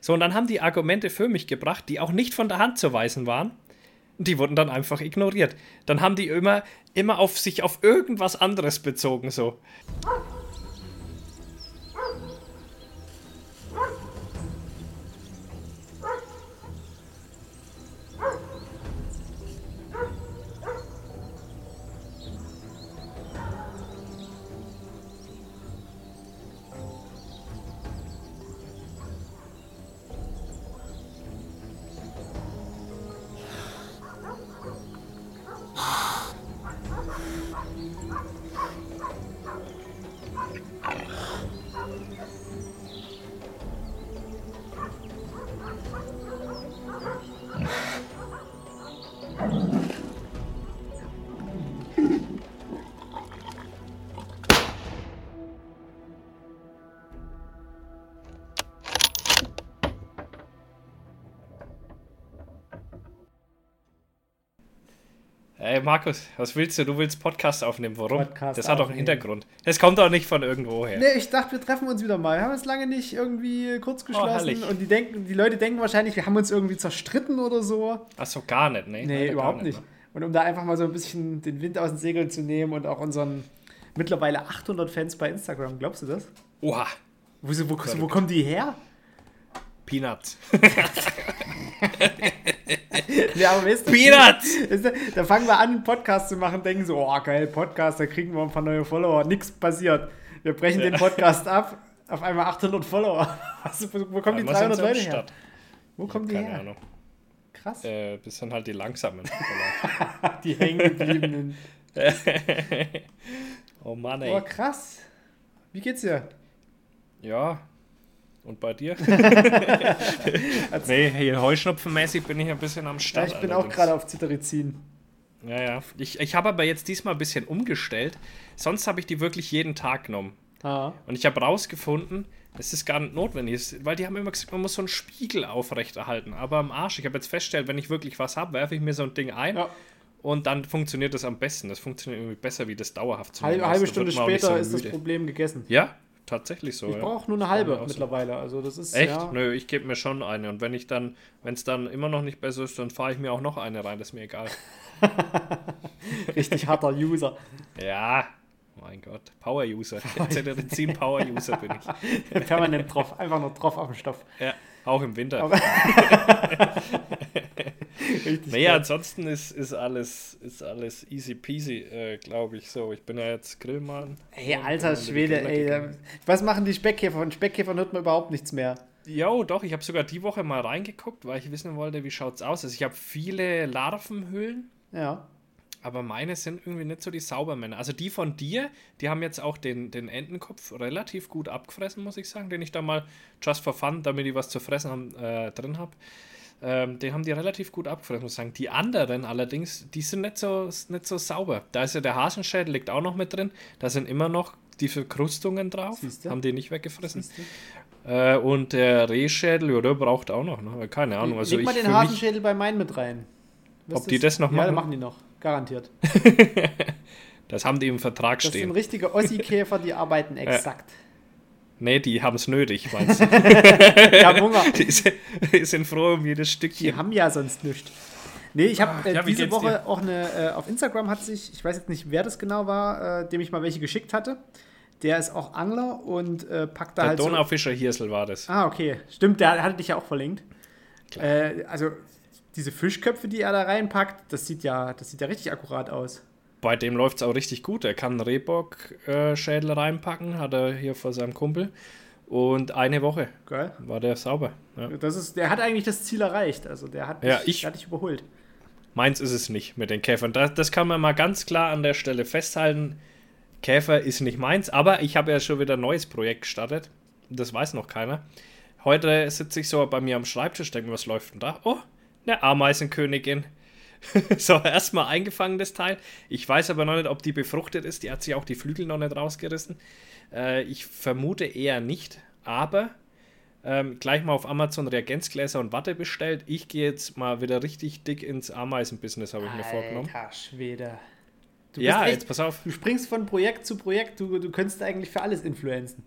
So, und dann haben die Argumente für mich gebracht, die auch nicht von der Hand zu weisen waren. Die wurden dann einfach ignoriert. Dann haben die immer, immer auf sich auf irgendwas anderes bezogen, so. Ey, Markus, was willst du? Du willst Podcast aufnehmen. Warum? Podcast das hat doch einen Hintergrund. Es kommt doch nicht von irgendwo her. Nee, ich dachte, wir treffen uns wieder mal. Wir haben es lange nicht irgendwie kurz oh, geschlossen. Oh, und die, denken, die Leute denken wahrscheinlich, wir haben uns irgendwie zerstritten oder so. Ach so, gar nicht, ne? Nee, überhaupt nicht. nicht. Und um da einfach mal so ein bisschen den Wind aus den Segeln zu nehmen und auch unseren mittlerweile 800 Fans bei Instagram, glaubst du das? Oha. Wo, wo, wo, wo kommen die her? Peanuts. ja, aber weißt du, Peanuts! da fangen wir an, einen Podcast zu machen, denken so, oh geil, Podcast, da kriegen wir ein paar neue Follower. Nichts passiert. Wir brechen ja. den Podcast ab, auf einmal 800 Follower. Was, wo kommen die 300 Leute her? Wo kommen die her? Ahnung. Krass. Äh, das sind halt die langsamen. die hängen gebliebenen. oh Mann, ey. Oh, krass. Wie geht's dir? Ja, und bei dir? nee, hier heuschnupfenmäßig bin ich ein bisschen am Start. Ja, ich bin allerdings. auch gerade auf Cetirizin. Ja, ja. Ich, ich habe aber jetzt diesmal ein bisschen umgestellt. Sonst habe ich die wirklich jeden Tag genommen. Ah. Und ich habe rausgefunden, dass das gar nicht notwendig ist, weil die haben immer gesagt, man muss so einen Spiegel aufrechterhalten. Aber am Arsch, ich habe jetzt festgestellt, wenn ich wirklich was habe, werfe ich mir so ein Ding ein. Ja. Und dann funktioniert das am besten. Das funktioniert irgendwie besser, wie das dauerhaft zu machen. Halbe, halbe Stunde später so ist das Problem gegessen. Ja, tatsächlich so. Ich ja. brauche nur eine halbe mittlerweile. Also das ist echt. Ja. Nö, ich gebe mir schon eine. Und wenn ich dann, wenn es dann immer noch nicht besser ist, dann fahre ich mir auch noch eine rein. Das ist mir egal. Richtig harter User. Ja, mein Gott, Power-User. Zentralizin Power-User bin ich. Permanent drauf, einfach nur drauf auf dem Stoff. Ja, auch im Winter. Richtig naja, ansonsten ist, ist, alles, ist alles easy peasy, äh, glaube ich so. Ich bin ja jetzt Grillmann. Ey, alter Schwede, ey. Was machen die Speckkäfer? Von Speckkäfern hört man überhaupt nichts mehr. Jo, doch, ich habe sogar die Woche mal reingeguckt, weil ich wissen wollte, wie schaut es aus. Also ich habe viele Larvenhöhlen. Ja. Aber meine sind irgendwie nicht so die Saubermänner. Also die von dir, die haben jetzt auch den, den Entenkopf relativ gut abgefressen, muss ich sagen, den ich da mal just for fun, damit ich was zu fressen haben, äh, drin habe. Ähm, den haben die relativ gut abgefressen, muss ich sagen. Die anderen allerdings, die sind nicht so, nicht so sauber. Da ist ja der Hasenschädel, liegt auch noch mit drin. Da sind immer noch die Verkrustungen drauf. Siehste? Haben die nicht weggefressen. Äh, und der Rehschädel, ja, der braucht auch noch. Ne? Keine Ahnung. Also Leg mal den Hasenschädel bei meinen mit rein. Was ob die das noch machen? Ja, machen die noch. Garantiert. das haben die im Vertrag das stehen. Das sind richtige Ossi-Käfer, die arbeiten exakt. Ja. Nee, die haben es nötig, meinst du? die haben Hunger. Die sind, die sind, froh um jedes Stückchen. Die haben ja sonst nichts. Nee, ich habe äh, ja, diese Woche dir? auch eine, äh, auf Instagram hat sich, ich weiß jetzt nicht, wer das genau war, äh, dem ich mal welche geschickt hatte. Der ist auch Angler und äh, packt da der halt. Der Donaufischer so Hirsel war das. Ah, okay. Stimmt, der hatte dich ja auch verlinkt. Äh, also, diese Fischköpfe, die er da reinpackt, das sieht ja, das sieht ja richtig akkurat aus bei dem läuft es auch richtig gut. Er kann einen Rehbock-Schädel reinpacken, hat er hier vor seinem Kumpel. Und eine Woche Geil. war der sauber. Ja. Das ist, der hat eigentlich das Ziel erreicht. Also der hat dich, ja, ich, hat dich überholt. Meins ist es nicht mit den Käfern. Das, das kann man mal ganz klar an der Stelle festhalten. Käfer ist nicht meins, aber ich habe ja schon wieder ein neues Projekt gestartet. Das weiß noch keiner. Heute sitze ich so bei mir am Schreibtisch, denke, was läuft denn da? Oh, eine Ameisenkönigin. so, erstmal eingefangen, das Teil. Ich weiß aber noch nicht, ob die befruchtet ist. Die hat sich auch die Flügel noch nicht rausgerissen. Äh, ich vermute eher nicht. Aber ähm, gleich mal auf Amazon Reagenzgläser und Watte bestellt. Ich gehe jetzt mal wieder richtig dick ins Ameisenbusiness, habe ich mir vorgenommen. Alter Schwede. Du ja, echt, jetzt pass auf. Du springst von Projekt zu Projekt. Du, du könntest eigentlich für alles influenzen.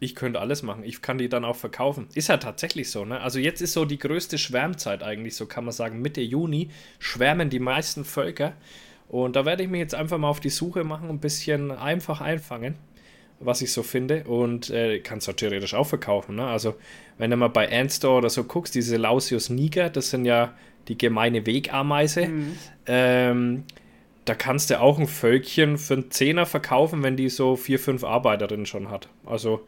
Ich könnte alles machen. Ich kann die dann auch verkaufen. Ist ja tatsächlich so, ne? Also jetzt ist so die größte Schwärmzeit eigentlich, so kann man sagen. Mitte Juni schwärmen die meisten Völker. Und da werde ich mich jetzt einfach mal auf die Suche machen, ein bisschen einfach einfangen, was ich so finde. Und äh, kannst du theoretisch auch verkaufen, ne? Also wenn du mal bei Antstore oder so guckst, diese Lausius niger, das sind ja die gemeine Wegameise. Mhm. Ähm, da kannst du auch ein Völkchen für einen Zehner verkaufen, wenn die so vier, fünf Arbeiterinnen schon hat. Also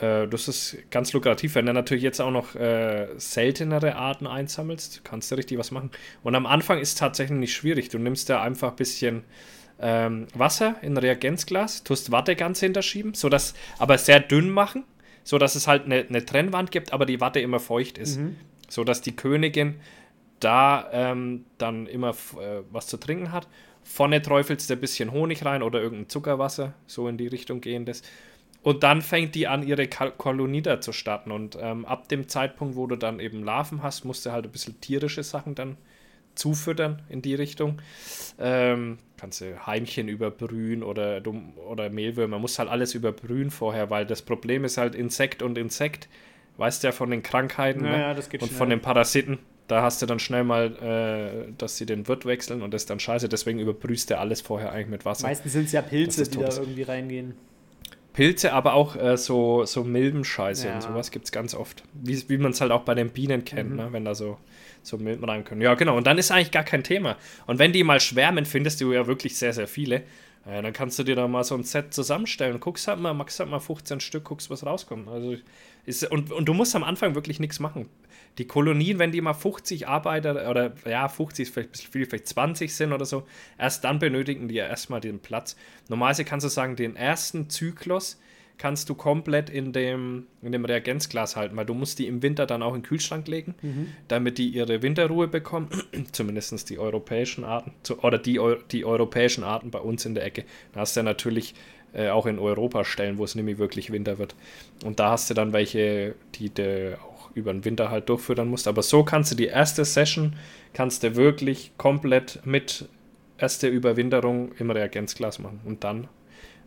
äh, das ist ganz lukrativ. Wenn du natürlich jetzt auch noch äh, seltenere Arten einsammelst, kannst du richtig was machen. Und am Anfang ist es tatsächlich nicht schwierig. Du nimmst da einfach ein bisschen ähm, Wasser in ein Reagenzglas, tust Watte ganz hinterschieben, sodass, aber sehr dünn machen, sodass es halt eine, eine Trennwand gibt, aber die Watte immer feucht ist. Mhm. Sodass die Königin da ähm, dann immer äh, was zu trinken hat. Vorne träufelst du ein bisschen Honig rein oder irgendein Zuckerwasser, so in die Richtung gehendes. Und dann fängt die an, ihre Kolonie da zu starten. Und ähm, ab dem Zeitpunkt, wo du dann eben Larven hast, musst du halt ein bisschen tierische Sachen dann zufüttern in die Richtung. Ähm, kannst du Heimchen überbrühen oder, oder Mehlwürmer. Man muss halt alles überbrühen vorher, weil das Problem ist halt Insekt und Insekt. Weißt du ja von den Krankheiten ja, ne? und schnell. von den Parasiten. Da hast du dann schnell mal, äh, dass sie den Wirt wechseln und das ist dann scheiße. Deswegen überbrühst du alles vorher eigentlich mit Wasser. Meistens sind es ja Pilze, die da irgendwie reingehen. Pilze, aber auch äh, so, so Milbenscheiße ja. und sowas gibt es ganz oft. Wie, wie man es halt auch bei den Bienen kennt, mhm. ne? wenn da so, so Milben rein können. Ja, genau. Und dann ist eigentlich gar kein Thema. Und wenn die mal schwärmen, findest du ja wirklich sehr, sehr viele. Äh, dann kannst du dir da mal so ein Set zusammenstellen. Guckst halt mal, max halt mal 15 Stück, guckst, was rauskommt. Also ist, und, und du musst am Anfang wirklich nichts machen. Die Kolonien, wenn die mal 50 Arbeiter oder ja, 50 ist vielleicht ein bisschen viel, vielleicht 20 sind oder so, erst dann benötigen die ja erstmal den Platz. Normalerweise kannst du sagen, den ersten Zyklus kannst du komplett in dem, in dem Reagenzglas halten, weil du musst die im Winter dann auch in den Kühlschrank legen, mhm. damit die ihre Winterruhe bekommen. Zumindest die europäischen Arten, oder die, die europäischen Arten bei uns in der Ecke. Da hast du ja natürlich äh, auch in Europa Stellen, wo es nämlich wirklich Winter wird. Und da hast du dann welche, die auch über den Winter halt durchfüttern musst. Aber so kannst du die erste Session, kannst du wirklich komplett mit erste Überwinterung im Reagenzglas machen und dann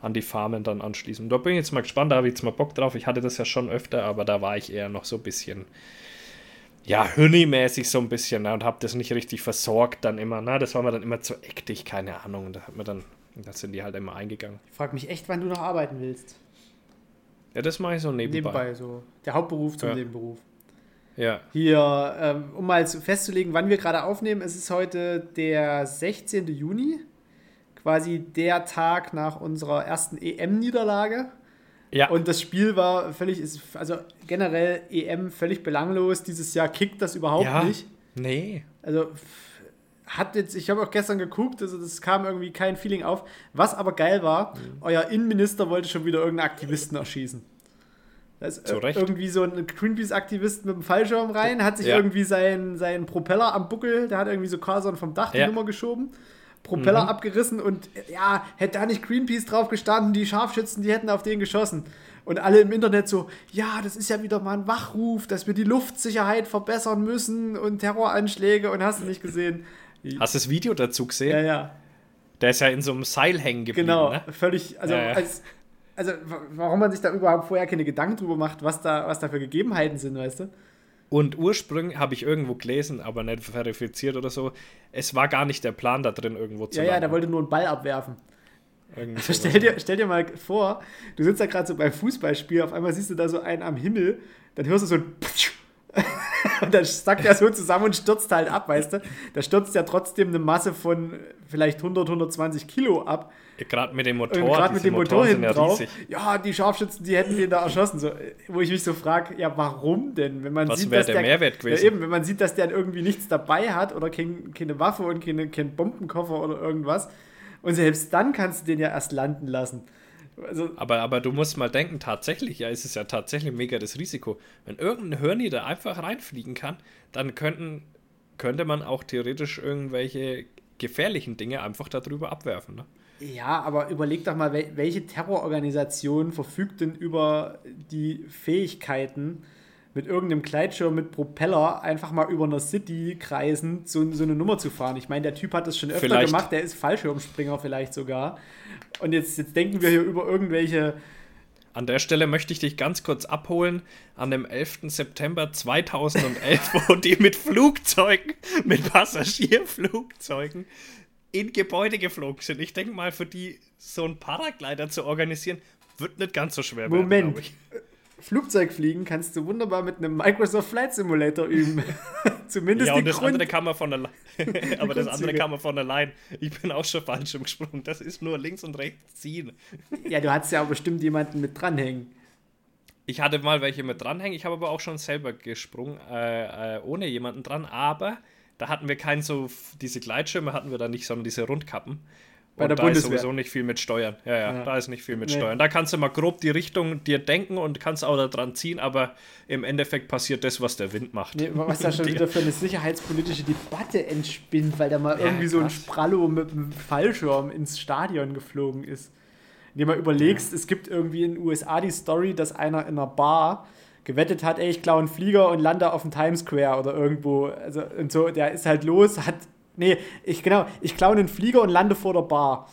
an die Farmen dann anschließen. Und da bin ich jetzt mal gespannt, da habe ich jetzt mal Bock drauf. Ich hatte das ja schon öfter, aber da war ich eher noch so ein bisschen, ja, Hünni-mäßig so ein bisschen ne, und habe das nicht richtig versorgt dann immer. Na, das war mir dann immer zu ektig, keine Ahnung. Und da hat mir dann, da sind die halt immer eingegangen. Ich frage mich echt, wann du noch arbeiten willst. Ja, das mache ich so nebenbei. Nebenbei, so. Der Hauptberuf zum ja. Nebenberuf. Ja. Hier, ähm, um mal festzulegen, wann wir gerade aufnehmen, es ist heute der 16. Juni quasi der Tag nach unserer ersten EM-Niederlage. Ja. Und das Spiel war völlig, also generell EM völlig belanglos. Dieses Jahr kickt das überhaupt ja. nicht. Nee. Also hat jetzt, ich habe auch gestern geguckt, also das kam irgendwie kein Feeling auf. Was aber geil war, mhm. euer Innenminister wollte schon wieder irgendeinen Aktivisten erschießen. Da ist irgendwie so ein Greenpeace-Aktivist mit dem Fallschirm rein, hat sich ja. irgendwie seinen, seinen Propeller am Buckel, der hat irgendwie so Carson vom Dach die ja. Nummer geschoben Propeller mhm. abgerissen und ja, hätte da nicht Greenpeace drauf gestanden, die Scharfschützen, die hätten auf den geschossen. Und alle im Internet so, ja, das ist ja wieder mal ein Wachruf, dass wir die Luftsicherheit verbessern müssen und Terroranschläge und hast du nicht gesehen. Hast du das Video dazu gesehen? Ja, ja. Der ist ja in so einem Seil hängen geblieben. Genau, ne? völlig, also, ja, ja. Als, also warum man sich da überhaupt vorher keine Gedanken drüber macht, was da, was da für Gegebenheiten sind, weißt du? Und ursprünglich habe ich irgendwo gelesen, aber nicht verifiziert oder so, es war gar nicht der Plan, da drin irgendwo zu Ja, landen. ja, der wollte nur einen Ball abwerfen. Also stell, dir, stell dir mal vor, du sitzt da gerade so beim Fußballspiel, auf einmal siehst du da so einen am Himmel, dann hörst du so ein und dann sackt er so zusammen und stürzt halt ab, weißt du? Da stürzt ja trotzdem eine Masse von vielleicht 100, 120 Kilo ab. Gerade mit dem Motor. Gerade mit dem Motor hinten ja drauf. Ja, die Scharfschützen, die hätten den da erschossen. So, wo ich mich so frage, ja, warum denn? Wenn man Was sieht, wäre der, der, Mehrwert gewesen? Ja, eben, wenn man sieht, dass der irgendwie nichts dabei hat oder kein, keine Waffe und keine, kein Bombenkoffer oder irgendwas. Und selbst dann kannst du den ja erst landen lassen. Also, aber, aber du musst mal denken, tatsächlich, ja, ist es ja tatsächlich mega das Risiko. Wenn irgendein Hörni da einfach reinfliegen kann, dann könnten, könnte man auch theoretisch irgendwelche gefährlichen Dinge einfach darüber abwerfen. Ne? Ja, aber überleg doch mal, welche Terrororganisation verfügt denn über die Fähigkeiten, mit irgendeinem Gleitschirm mit Propeller einfach mal über einer City kreisend so, so eine Nummer zu fahren. Ich meine, der Typ hat das schon öfter vielleicht. gemacht, der ist Fallschirmspringer vielleicht sogar. Und jetzt, jetzt denken wir hier über irgendwelche An der Stelle möchte ich dich ganz kurz abholen. An dem 11. September 2011, wo die mit Flugzeugen, mit Passagierflugzeugen in Gebäude geflogen sind. Ich denke mal, für die so einen Paraglider zu organisieren, wird nicht ganz so schwer Moment. Werden. Flugzeugfliegen kannst du wunderbar mit einem Microsoft Flight Simulator üben. Zumindest ja, und das Grund andere kann man von allein. Aber das andere kann man von allein. Ich bin auch schon falsch gesprungen. Das ist nur links und rechts ziehen. Ja, du hattest ja auch bestimmt jemanden mit dranhängen. Ich hatte mal welche mit dranhängen. Ich habe aber auch schon selber gesprungen, äh, äh, ohne jemanden dran. Aber da hatten wir keinen so, diese Gleitschirme hatten wir da nicht, sondern diese Rundkappen. Bei und der da Bundeswehr. ist sowieso nicht viel mit Steuern. Ja, ja, ja. da ist nicht viel mit nee. Steuern. Da kannst du mal grob die Richtung dir denken und kannst auch da dran ziehen, aber im Endeffekt passiert das, was der Wind macht. Nee, was da schon wieder für eine sicherheitspolitische Debatte entspinnt, weil da mal ja, irgendwie krass. so ein Sprallo mit einem Fallschirm ins Stadion geflogen ist. Indem man überlegst, es gibt irgendwie in den USA die Story, dass einer in einer Bar gewettet hat, ey, ich klaue einen Flieger und lande auf dem Times Square oder irgendwo. Also, und so, der ist halt los, hat Nee, ich genau, ich klaue einen Flieger und lande vor der Bar.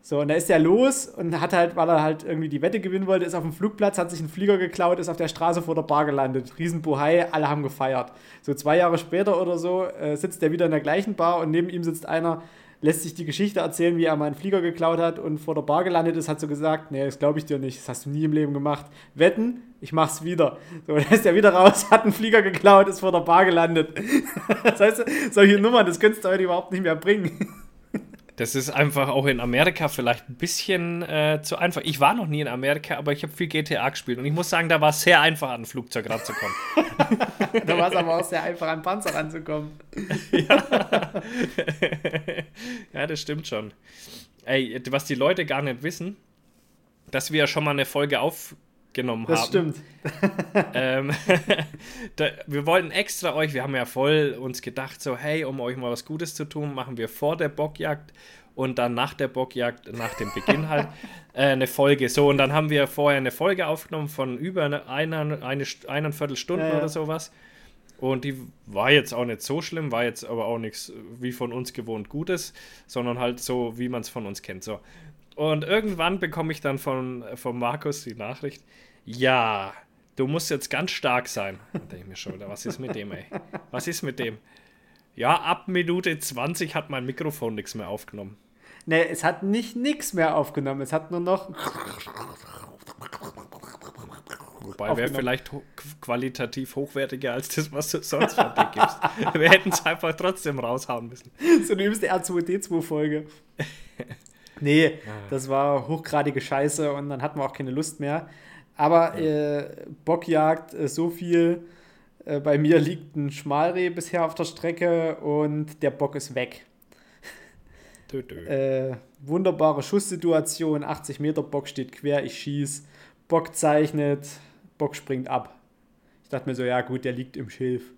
So, und da ist er los und hat halt, weil er halt irgendwie die Wette gewinnen wollte, ist auf dem Flugplatz, hat sich einen Flieger geklaut, ist auf der Straße vor der Bar gelandet. Riesenbohai, alle haben gefeiert. So zwei Jahre später oder so äh, sitzt er wieder in der gleichen Bar und neben ihm sitzt einer, lässt sich die Geschichte erzählen, wie er mal einen Flieger geklaut hat und vor der Bar gelandet ist, hat so gesagt, nee, das glaube ich dir nicht, das hast du nie im Leben gemacht. Wetten, ich mach's wieder. So, dann ist er wieder raus, hat einen Flieger geklaut, ist vor der Bar gelandet. das heißt, solche Nummern, das könntest du heute überhaupt nicht mehr bringen. Das ist einfach auch in Amerika vielleicht ein bisschen äh, zu einfach. Ich war noch nie in Amerika, aber ich habe viel GTA gespielt und ich muss sagen, da war es sehr einfach, an ein Flugzeug ranzukommen. da war es aber auch sehr einfach, an Panzer ranzukommen. ja. ja, das stimmt schon. Ey, was die Leute gar nicht wissen, dass wir ja schon mal eine Folge auf genommen das haben. Das stimmt. ähm, da, wir wollten extra euch, wir haben ja voll uns gedacht, so, hey, um euch mal was Gutes zu tun, machen wir vor der Bockjagd und dann nach der Bockjagd, nach dem Beginn halt, äh, eine Folge. So, und dann haben wir vorher eine Folge aufgenommen von über einer, eine, eine, eineinviertel Stunden ja, ja. oder sowas. Und die war jetzt auch nicht so schlimm, war jetzt aber auch nichts wie von uns gewohnt Gutes, sondern halt so, wie man es von uns kennt. So. Und irgendwann bekomme ich dann von, von Markus die Nachricht, ja, du musst jetzt ganz stark sein. Da denke ich mir schon wieder, was ist mit dem, ey? Was ist mit dem? Ja, ab Minute 20 hat mein Mikrofon nichts mehr aufgenommen. Ne, es hat nicht nichts mehr aufgenommen. Es hat nur noch. Wobei wäre vielleicht ho qualitativ hochwertiger als das, was du sonst von dir gibst. Wir hätten es einfach trotzdem raushauen müssen. So eine übste R2D2-Folge. Nee, ah. das war hochgradige Scheiße und dann hatten wir auch keine Lust mehr. Aber äh, Bockjagd, äh, so viel. Äh, bei mir liegt ein Schmalreh bisher auf der Strecke und der Bock ist weg. Dö, dö. Äh, wunderbare Schusssituation, 80 Meter Bock steht quer, ich schieß, Bock zeichnet, Bock springt ab. Ich dachte mir so, ja gut, der liegt im Schilf.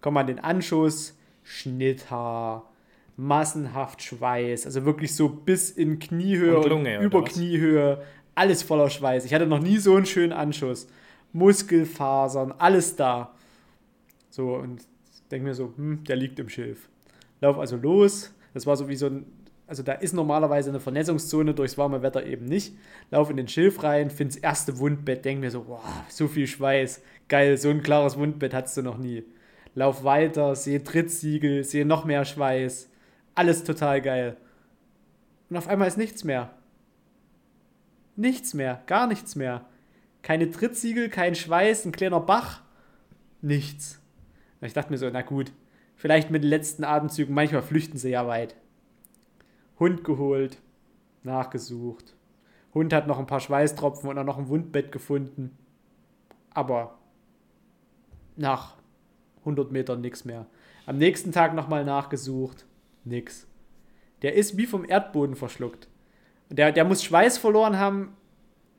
Komm an den Anschuss, Schnitthaar, massenhaft Schweiß, also wirklich so bis in Kniehöhe und, Lunge, und über Kniehöhe, alles voller Schweiß. Ich hatte noch nie so einen schönen Anschuss. Muskelfasern, alles da. So, und denke mir so, hm, der liegt im Schilf. Lauf also los. Das war so wie so ein, also da ist normalerweise eine Vernässungszone, durchs warme Wetter eben nicht. Lauf in den Schilf rein, find's erste Wundbett, denke mir so, boah, so viel Schweiß. Geil, so ein klares Wundbett hattest du noch nie. Lauf weiter, sehe Trittsiegel, sehe noch mehr Schweiß alles total geil. Und auf einmal ist nichts mehr. Nichts mehr, gar nichts mehr. Keine Trittsiegel, kein Schweiß, ein kleiner Bach. Nichts. Und ich dachte mir so, na gut, vielleicht mit den letzten Atemzügen, manchmal flüchten sie ja weit. Hund geholt, nachgesucht. Hund hat noch ein paar Schweißtropfen und auch noch ein Wundbett gefunden. Aber nach 100 Metern nichts mehr. Am nächsten Tag nochmal nachgesucht nix. Der ist wie vom Erdboden verschluckt. Der, der muss Schweiß verloren haben.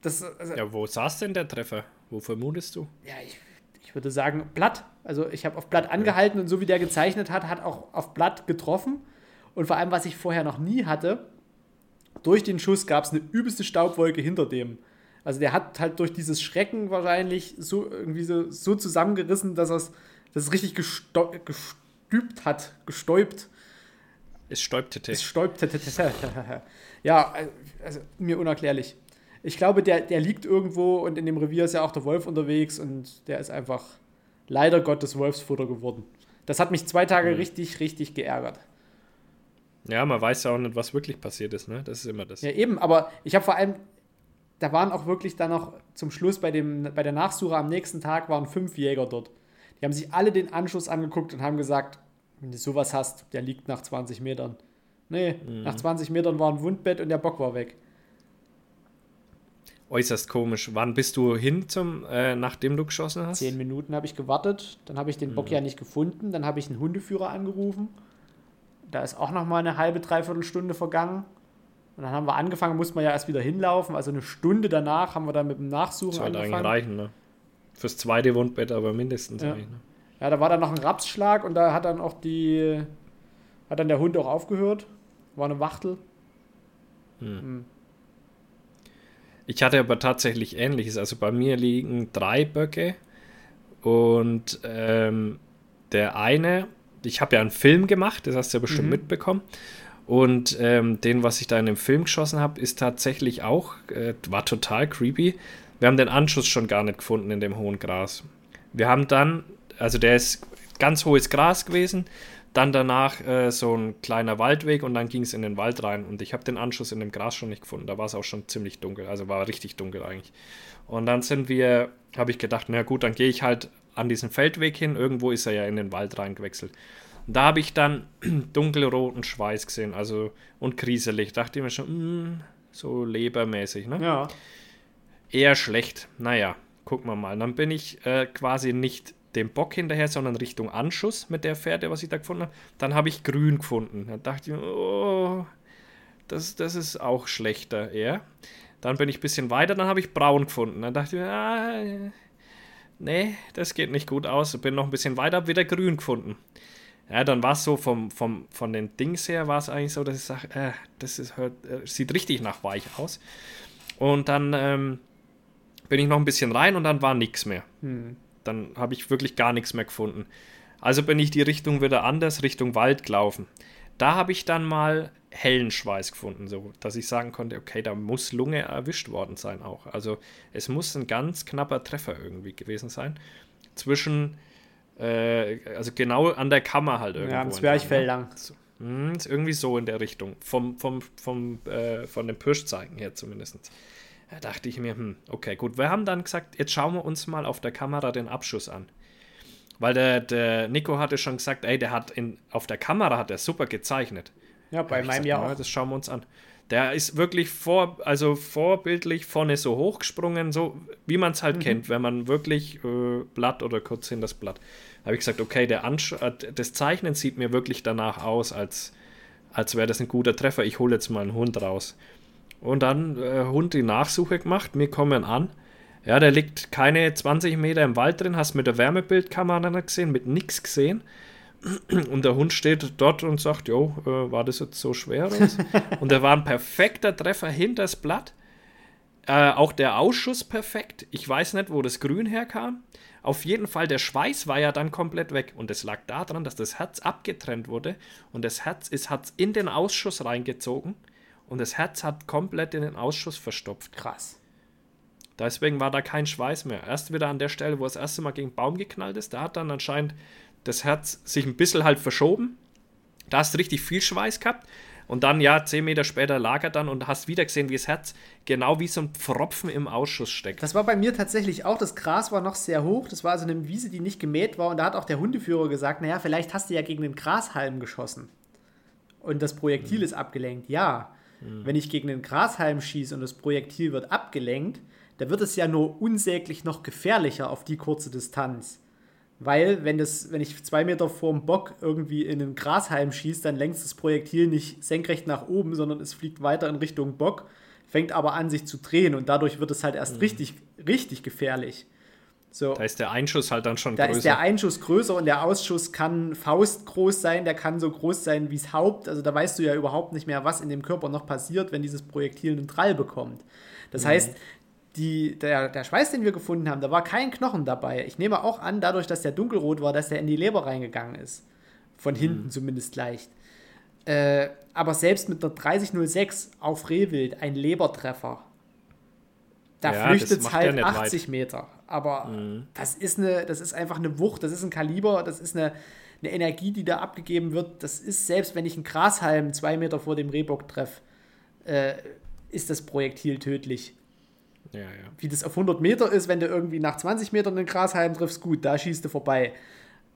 Das, also, ja, wo saß denn der Treffer? Wo vermutest du? Ja, ich, ich würde sagen, Blatt. Also ich habe auf Blatt angehalten ja. und so wie der gezeichnet hat, hat auch auf Blatt getroffen. Und vor allem, was ich vorher noch nie hatte, durch den Schuss gab es eine übelste Staubwolke hinter dem. Also der hat halt durch dieses Schrecken wahrscheinlich so irgendwie so, so zusammengerissen, dass, dass es richtig gestübt hat, gestäubt. Es stäubte. Es stäubte. Ja, also mir unerklärlich. ich glaube, der, der liegt irgendwo und in dem Revier ist ja auch der Wolf unterwegs und der ist einfach leider Gottes Wolfsfutter geworden. Das hat mich zwei Tage mhm. richtig, richtig geärgert. Ja, man weiß ja auch nicht, was wirklich passiert ist, ne? Das ist immer das. Ja, eben, aber ich habe vor allem, da waren auch wirklich dann noch zum Schluss bei, dem, bei der Nachsuche am nächsten Tag waren fünf Jäger dort. Die haben sich alle den Anschluss angeguckt und haben gesagt, wenn du sowas hast, der liegt nach 20 Metern. Nee, mhm. nach 20 Metern war ein Wundbett und der Bock war weg. Äußerst komisch. Wann bist du hin zum, äh, nachdem du geschossen hast? Zehn Minuten habe ich gewartet, dann habe ich den Bock mhm. ja nicht gefunden, dann habe ich einen Hundeführer angerufen. Da ist auch noch mal eine halbe, dreiviertel Stunde vergangen. Und dann haben wir angefangen, mussten wir ja erst wieder hinlaufen. Also eine Stunde danach haben wir dann mit dem Nachsuchen das angefangen. eigentlich reichen, ne? Fürs zweite Wundbett aber mindestens. Ja. Ne? Ja, da war dann noch ein Rapsschlag und da hat dann auch die, hat dann der Hund auch aufgehört. War eine Wachtel. Hm. Hm. Ich hatte aber tatsächlich Ähnliches. Also bei mir liegen drei Böcke und ähm, der eine, ich habe ja einen Film gemacht, das hast du ja bestimmt mhm. mitbekommen. Und ähm, den, was ich da in dem Film geschossen habe, ist tatsächlich auch, äh, war total creepy. Wir haben den Anschluss schon gar nicht gefunden in dem hohen Gras. Wir haben dann, also der ist ganz hohes Gras gewesen, dann danach äh, so ein kleiner Waldweg und dann ging es in den Wald rein. Und ich habe den Anschluss in dem Gras schon nicht gefunden. Da war es auch schon ziemlich dunkel. Also war richtig dunkel eigentlich. Und dann sind wir, habe ich gedacht, na gut, dann gehe ich halt an diesen Feldweg hin. Irgendwo ist er ja in den Wald reingewechselt. Und da habe ich dann dunkelroten Schweiß gesehen. Also und kriselig. Dachte ich mir schon, mh, hm, so lebermäßig, ne? Ja. Eher schlecht. Naja, gucken wir mal. Dann bin ich äh, quasi nicht dem Bock hinterher, sondern Richtung Anschuss mit der Fährte, was ich da gefunden habe. Dann habe ich grün gefunden. Da dachte ich, oh, das, das ist auch schlechter eher. Dann bin ich ein bisschen weiter, dann habe ich braun gefunden. Dann dachte ich, ah, nee, das geht nicht gut aus. Bin noch ein bisschen weiter, habe wieder grün gefunden. Ja, dann war es so vom, vom, von den Dings her, war es eigentlich so, dass ich sage, äh, das ist, hört, äh, sieht richtig nach weich aus. Und dann ähm, bin ich noch ein bisschen rein und dann war nichts mehr. Hm dann habe ich wirklich gar nichts mehr gefunden. Also bin ich die Richtung wieder anders, Richtung Wald gelaufen. Da habe ich dann mal hellen Schweiß gefunden, so dass ich sagen konnte, okay, da muss Lunge erwischt worden sein auch. Also es muss ein ganz knapper Treffer irgendwie gewesen sein. Zwischen, äh, also genau an der Kammer halt irgendwo. Ja, am Zwerchfell lang. So, mh, ist irgendwie so in der Richtung. Vom, vom, vom, äh, von den Pirschzeigen her zumindest. Da dachte ich mir, hm, okay, gut. Wir haben dann gesagt, jetzt schauen wir uns mal auf der Kamera den Abschuss an. Weil der, der Nico hatte schon gesagt, ey, der hat in, auf der Kamera hat er super gezeichnet. Ja, bei meinem Jahr auch. Das schauen wir uns an. Der ist wirklich vor, also vorbildlich vorne so hochgesprungen, so wie man es halt mhm. kennt, wenn man wirklich äh, Blatt oder kurz hin das Blatt. Da habe ich gesagt, okay, der Ansch äh, das Zeichnen sieht mir wirklich danach aus, als, als wäre das ein guter Treffer. Ich hole jetzt mal einen Hund raus. Und dann äh, Hund die Nachsuche gemacht. Wir kommen an. Ja, der liegt keine 20 Meter im Wald drin. Hast mit der Wärmebildkamera gesehen, mit nichts gesehen. Und der Hund steht dort und sagt: Jo, äh, war das jetzt so schwer? und der war ein perfekter Treffer hinter das Blatt. Äh, auch der Ausschuss perfekt. Ich weiß nicht, wo das Grün herkam. Auf jeden Fall, der Schweiß war ja dann komplett weg. Und es lag daran, dass das Herz abgetrennt wurde. Und das Herz ist hat's in den Ausschuss reingezogen und das Herz hat komplett in den Ausschuss verstopft. Krass. Deswegen war da kein Schweiß mehr. Erst wieder an der Stelle, wo das erste Mal gegen den Baum geknallt ist, da hat dann anscheinend das Herz sich ein bisschen halt verschoben. Da hast du richtig viel Schweiß gehabt. Und dann, ja, zehn Meter später lag er dann und hast wieder gesehen, wie das Herz genau wie so ein Pfropfen im Ausschuss steckt. Das war bei mir tatsächlich auch. Das Gras war noch sehr hoch. Das war also eine Wiese, die nicht gemäht war. Und da hat auch der Hundeführer gesagt: Naja, vielleicht hast du ja gegen den Grashalm geschossen. Und das Projektil mhm. ist abgelenkt. Ja. Mhm. Wenn ich gegen den Grashalm schieße und das Projektil wird abgelenkt, da wird es ja nur unsäglich noch gefährlicher auf die kurze Distanz. Weil, wenn, das, wenn ich zwei Meter vorm Bock irgendwie in den Grashalm schieße, dann lenkt das Projektil nicht senkrecht nach oben, sondern es fliegt weiter in Richtung Bock, fängt aber an, sich zu drehen und dadurch wird es halt erst mhm. richtig, richtig gefährlich. So. Da ist der Einschuss halt dann schon da größer. Da ist der Einschuss größer und der Ausschuss kann faustgroß sein, der kann so groß sein wie das Haupt. Also da weißt du ja überhaupt nicht mehr, was in dem Körper noch passiert, wenn dieses Projektil einen Trall bekommt. Das mhm. heißt, die, der, der Schweiß, den wir gefunden haben, da war kein Knochen dabei. Ich nehme auch an, dadurch, dass der dunkelrot war, dass der in die Leber reingegangen ist. Von hinten mhm. zumindest leicht. Äh, aber selbst mit einer 3006 auf Rehwild ein Lebertreffer Da ja, flüchtet es halt 80 weit. Meter. Aber mhm. das, ist eine, das ist einfach eine Wucht, das ist ein Kaliber, das ist eine, eine Energie, die da abgegeben wird. Das ist, selbst wenn ich einen Grashalm zwei Meter vor dem Rehbock treffe, äh, ist das Projektil tödlich. Ja, ja. Wie das auf 100 Meter ist, wenn du irgendwie nach 20 Metern einen Grashalm triffst, gut, da schießt du vorbei.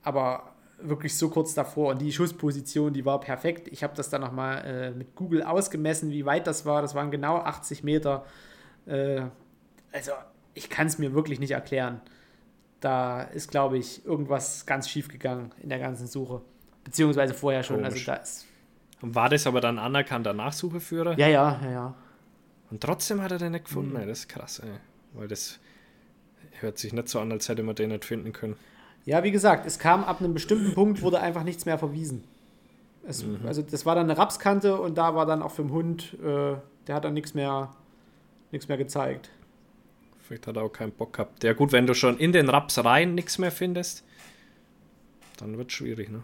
Aber wirklich so kurz davor und die Schussposition, die war perfekt. Ich habe das dann nochmal äh, mit Google ausgemessen, wie weit das war. Das waren genau 80 Meter. Äh, also ich kann es mir wirklich nicht erklären. Da ist, glaube ich, irgendwas ganz schief gegangen in der ganzen Suche. Beziehungsweise vorher schon. Also da ist war das aber dann anerkannter Nachsucheführer? Ja, ja, ja, ja. Und trotzdem hat er den nicht gefunden. Mhm. Das ist krass, ey. Weil das hört sich nicht so an, als hätte man den nicht finden können. Ja, wie gesagt, es kam ab einem bestimmten Punkt, wurde einfach nichts mehr verwiesen. Es, mhm. Also das war dann eine Rapskante und da war dann auch für den Hund, äh, der hat dann nichts mehr, nichts mehr gezeigt. Vielleicht hat er auch keinen Bock gehabt. Ja gut, wenn du schon in den Raps rein nichts mehr findest, dann wird es schwierig, ne?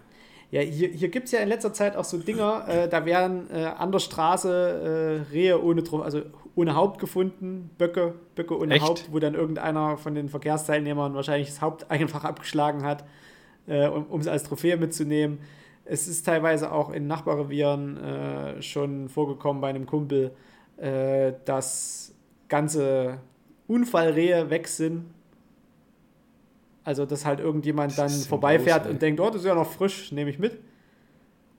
Ja, hier, hier gibt es ja in letzter Zeit auch so Dinger, äh, da werden äh, an der Straße äh, Rehe ohne, also ohne Haupt gefunden, Böcke, Böcke ohne Echt? Haupt, wo dann irgendeiner von den Verkehrsteilnehmern wahrscheinlich das Haupt einfach abgeschlagen hat, äh, um es als Trophäe mitzunehmen. Es ist teilweise auch in Nachbarrevieren äh, schon vorgekommen bei einem Kumpel, äh, dass ganze Unfallrehe weg sind also, dass halt irgendjemand dann vorbeifährt los, und denkt, oh, das ist ja noch frisch, nehme ich mit.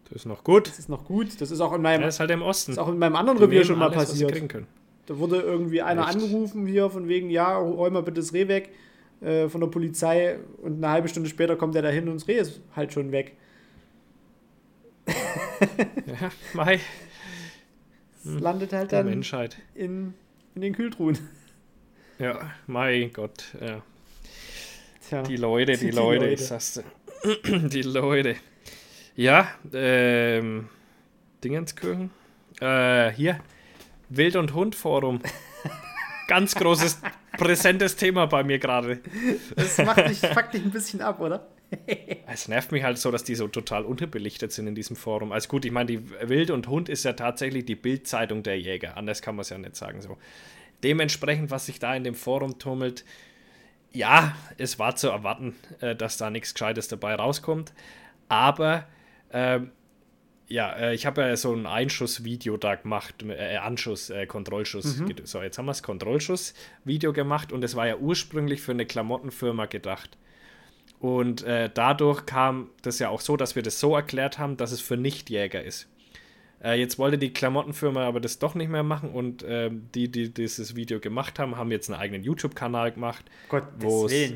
Das ist noch gut. Das ist noch gut. Das ist auch in meinem. Das ist halt im Osten. Das ist auch in meinem anderen Die Revier schon mal alles, passiert. Da wurde irgendwie einer Echt? angerufen hier von wegen, ja, räum mal bitte das Reh weg äh, von der Polizei und eine halbe Stunde später kommt er dahin und das Reh ist halt schon weg. ja, Mai. Hm. landet halt dann Menschheit. In, in den Kühltruhen. Ja, mein Gott, ja. Tja, die Leute, die, die Leute, Leute. sagst du. die Leute. Ja, ähm, Dingenskirchen. Äh, hier, Wild- und Hund-Forum. Ganz großes, präsentes Thema bei mir gerade. Das macht dich, fuckt dich ein bisschen ab, oder? es nervt mich halt so, dass die so total unterbelichtet sind in diesem Forum. Also gut, ich meine, die Wild und Hund ist ja tatsächlich die Bildzeitung der Jäger. Anders kann man es ja nicht sagen so. Dementsprechend, was sich da in dem Forum tummelt, ja, es war zu erwarten, äh, dass da nichts Gescheites dabei rauskommt. Aber ähm, ja, äh, ich habe ja so ein Einschussvideo da gemacht, äh, Anschuss, äh, Kontrollschuss. Mhm. So, jetzt haben wir das Kontrollschuss-Video gemacht und es war ja ursprünglich für eine Klamottenfirma gedacht. Und äh, dadurch kam das ja auch so, dass wir das so erklärt haben, dass es für Nichtjäger ist. Äh, jetzt wollte die Klamottenfirma aber das doch nicht mehr machen und äh, die, die dieses Video gemacht haben, haben jetzt einen eigenen YouTube-Kanal gemacht. Gott, wo es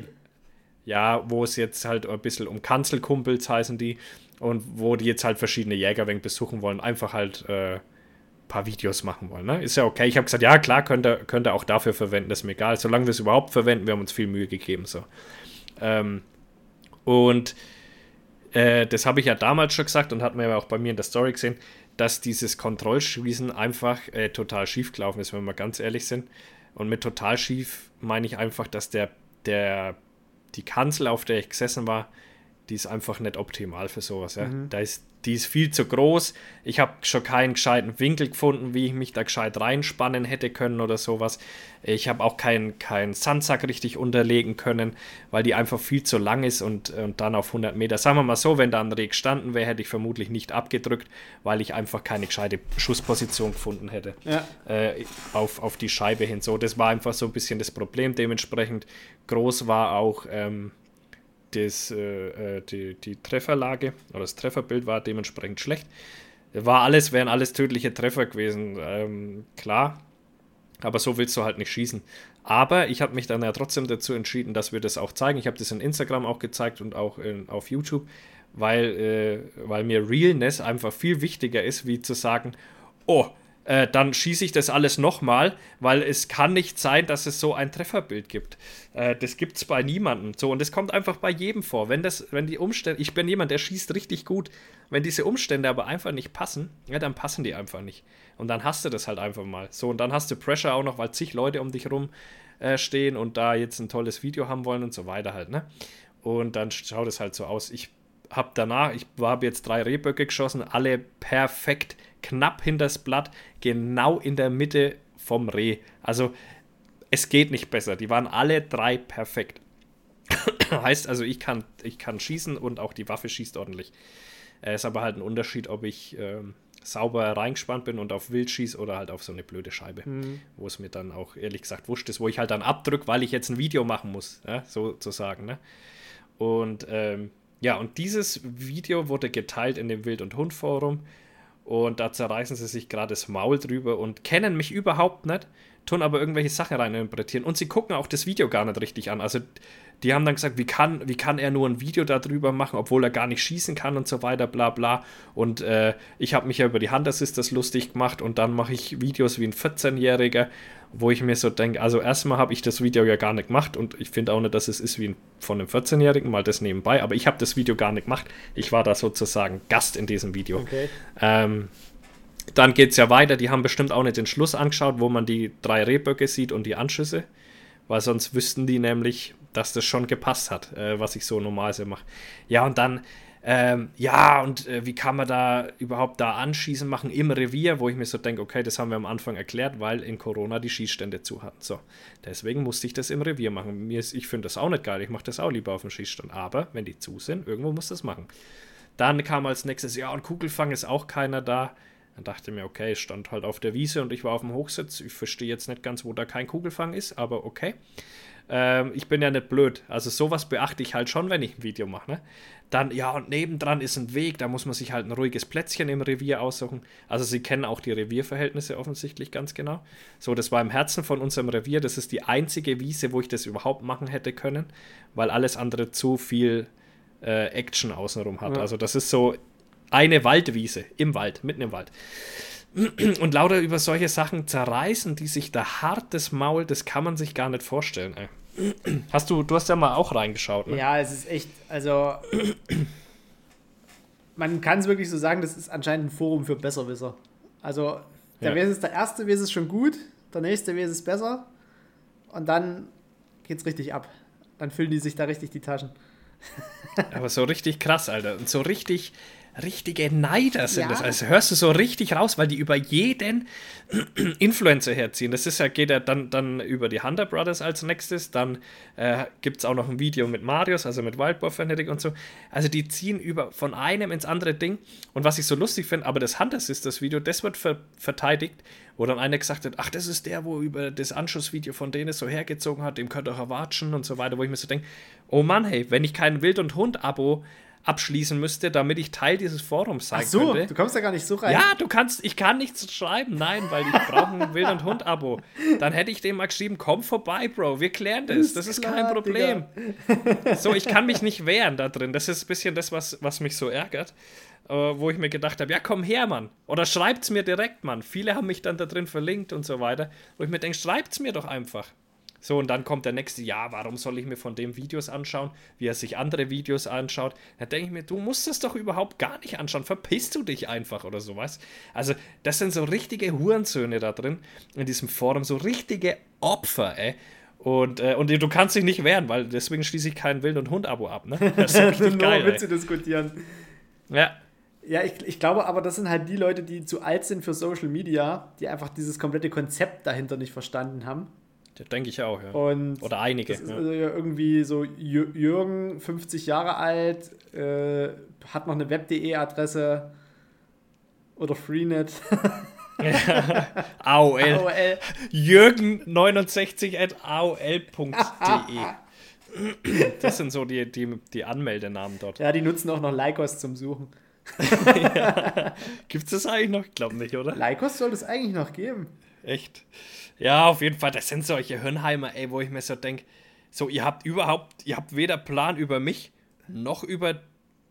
ja, wo es jetzt halt ein bisschen um Kanzelkumpels heißen die und wo die jetzt halt verschiedene Jägerwänge besuchen wollen, einfach halt äh, paar Videos machen wollen. Ne? Ist ja okay. Ich habe gesagt, ja klar, könnt ihr, könnt ihr auch dafür verwenden, das ist mir egal. Solange wir es überhaupt verwenden, wir haben uns viel Mühe gegeben. So. Ähm, und äh, das habe ich ja damals schon gesagt und hat man ja auch bei mir in der Story gesehen dass dieses Kontrollschießen einfach äh, total schief gelaufen ist, wenn wir ganz ehrlich sind. Und mit total schief meine ich einfach, dass der, der, die Kanzel, auf der ich gesessen war, die ist einfach nicht optimal für sowas. Ja. Mhm. Da ist die ist viel zu groß. Ich habe schon keinen gescheiten Winkel gefunden, wie ich mich da gescheit reinspannen hätte können oder sowas. Ich habe auch keinen kein Sandsack richtig unterlegen können, weil die einfach viel zu lang ist und, und dann auf 100 Meter. Sagen wir mal so, wenn da ein Reh gestanden wäre, hätte ich vermutlich nicht abgedrückt, weil ich einfach keine gescheite Schussposition gefunden hätte. Ja. Äh, auf, auf die Scheibe hin. So, das war einfach so ein bisschen das Problem. Dementsprechend groß war auch. Ähm, das, äh, äh, die, die Trefferlage oder das Trefferbild war dementsprechend schlecht. War alles, wären alles tödliche Treffer gewesen, ähm, klar. Aber so willst du halt nicht schießen. Aber ich habe mich dann ja trotzdem dazu entschieden, dass wir das auch zeigen. Ich habe das in Instagram auch gezeigt und auch in, auf YouTube, weil, äh, weil mir Realness einfach viel wichtiger ist, wie zu sagen, oh, äh, dann schieße ich das alles nochmal, weil es kann nicht sein, dass es so ein Trefferbild gibt. Äh, das gibt es bei niemandem. So, und das kommt einfach bei jedem vor. Wenn das, wenn die Umstände, ich bin jemand, der schießt richtig gut. Wenn diese Umstände aber einfach nicht passen, ja, dann passen die einfach nicht. Und dann hast du das halt einfach mal. So, und dann hast du Pressure auch noch, weil zig Leute um dich rum äh, stehen und da jetzt ein tolles Video haben wollen und so weiter halt, ne? Und dann schaut es halt so aus. Ich habe danach, ich habe jetzt drei Rehböcke geschossen, alle perfekt knapp hinters Blatt, genau in der Mitte vom Reh. Also es geht nicht besser. Die waren alle drei perfekt. heißt also, ich kann, ich kann schießen und auch die Waffe schießt ordentlich. Es äh, ist aber halt ein Unterschied, ob ich ähm, sauber reingespannt bin und auf Wild schieße oder halt auf so eine blöde Scheibe, mhm. wo es mir dann auch ehrlich gesagt wurscht ist, wo ich halt dann abdrücke, weil ich jetzt ein Video machen muss, ja, sozusagen. Ne? Und ähm, ja, und dieses Video wurde geteilt in dem Wild- und Hund-Forum und da zerreißen sie sich gerade das Maul drüber und kennen mich überhaupt nicht, tun aber irgendwelche Sachen reininterpretieren und sie gucken auch das Video gar nicht richtig an. Also die haben dann gesagt, wie kann, wie kann er nur ein Video darüber machen, obwohl er gar nicht schießen kann und so weiter, bla bla. Und äh, ich habe mich ja über die Hand Assisters lustig gemacht und dann mache ich Videos wie ein 14-Jähriger, wo ich mir so denke, also erstmal habe ich das Video ja gar nicht gemacht und ich finde auch nicht, dass es ist wie von einem 14-Jährigen, mal das nebenbei, aber ich habe das Video gar nicht gemacht. Ich war da sozusagen Gast in diesem Video. Okay. Ähm, dann geht es ja weiter, die haben bestimmt auch nicht den Schluss angeschaut, wo man die drei Rehböcke sieht und die Anschüsse, weil sonst wüssten die nämlich, dass das schon gepasst hat, äh, was ich so normal so mache. Ja, und dann, ähm, ja, und äh, wie kann man da überhaupt da Anschießen machen im Revier, wo ich mir so denke, okay, das haben wir am Anfang erklärt, weil in Corona die Schießstände zu hatten. So, deswegen musste ich das im Revier machen. Mir ist, ich finde das auch nicht geil, ich mache das auch lieber auf dem Schießstand. Aber wenn die zu sind, irgendwo muss das machen. Dann kam als nächstes, ja, und Kugelfang ist auch keiner da. Dann dachte ich mir, okay, ich stand halt auf der Wiese und ich war auf dem Hochsitz. Ich verstehe jetzt nicht ganz, wo da kein Kugelfang ist, aber okay. Ähm, ich bin ja nicht blöd. Also sowas beachte ich halt schon, wenn ich ein Video mache. Ne? Dann, ja, und nebendran ist ein Weg, da muss man sich halt ein ruhiges Plätzchen im Revier aussuchen. Also sie kennen auch die Revierverhältnisse offensichtlich ganz genau. So, das war im Herzen von unserem Revier. Das ist die einzige Wiese, wo ich das überhaupt machen hätte können, weil alles andere zu viel äh, Action außenrum hat. Ja. Also das ist so eine Waldwiese im Wald, mitten im Wald. Und lauter über solche Sachen zerreißen, die sich da hart das Maul, das kann man sich gar nicht vorstellen. Ey. Hast du, du hast ja mal auch reingeschaut, ne? Ja, es ist echt, also man kann es wirklich so sagen, das ist anscheinend ein Forum für Besserwisser. Also der ja. ist der erste Wes ist schon gut, der nächste Wes ist besser und dann geht's richtig ab. Dann füllen die sich da richtig die Taschen. Aber so richtig krass, Alter. Und so richtig, richtige Neider sind ja. das. Also hörst du so richtig raus, weil die über jeden Influencer herziehen. Das ist ja, geht ja dann, dann über die Hunter Brothers als nächstes. Dann äh, gibt es auch noch ein Video mit Marius, also mit Wildboar Fanatic und so. Also die ziehen über von einem ins andere Ding. Und was ich so lustig finde, aber das Hunter Sisters Video, das wird ver verteidigt, wo dann einer gesagt hat, ach, das ist der, wo über das Anschussvideo von denen so hergezogen hat, dem könnt ihr auch watschen und so weiter, wo ich mir so denke, oh Mann, hey, wenn ich kein Wild- und Hund-Abo abschließen müsste, damit ich Teil dieses Forums sein Ach so, könnte. du kommst ja gar nicht so rein. Ja, du kannst, ich kann nichts schreiben, nein, weil ich brauche ein Wild- und Hund-Abo. Dann hätte ich dem mal geschrieben, komm vorbei, Bro, wir klären das, das ist, klar, kein Problem. so, ich kann mich nicht wehren da drin, das ist ein bisschen das, was, was mich so ärgert. Uh, wo ich mir gedacht habe, ja, komm her, Mann. Oder schreibt's mir direkt, Mann. Viele haben mich dann da drin verlinkt und so weiter. Wo ich mir denke, schreibt's mir doch einfach. So, und dann kommt der nächste, ja, warum soll ich mir von dem Videos anschauen, wie er sich andere Videos anschaut? Da denke ich mir, du musst es doch überhaupt gar nicht anschauen, verpisst du dich einfach oder sowas. Also, das sind so richtige Hurensöhne da drin in diesem Forum, so richtige Opfer, ey. Und, äh, und du kannst dich nicht wehren, weil deswegen schließe ich kein Wild- und Hund-Abo ab, ne? Das ist richtig Nur geil, Witze diskutieren. Ja. Ja, ich, ich glaube aber, das sind halt die Leute, die zu alt sind für Social Media, die einfach dieses komplette Konzept dahinter nicht verstanden haben. Denke ich auch, ja. Und Oder einige. Das ist ja. also irgendwie so Jürgen, 50 Jahre alt, äh, hat noch eine web.de-Adresse oder Freenet. AOL. AOL. Jürgen69 at aol.de. das sind so die, die, die Anmeldenamen dort. Ja, die nutzen auch noch Lycos zum Suchen. ja. Gibt es das eigentlich noch? Ich glaube nicht, oder? Lycos soll es eigentlich noch geben. Echt? Ja, auf jeden Fall, das sind solche Hirnheimer, ey, wo ich mir so denke, so, ihr habt überhaupt, ihr habt weder Plan über mich, noch über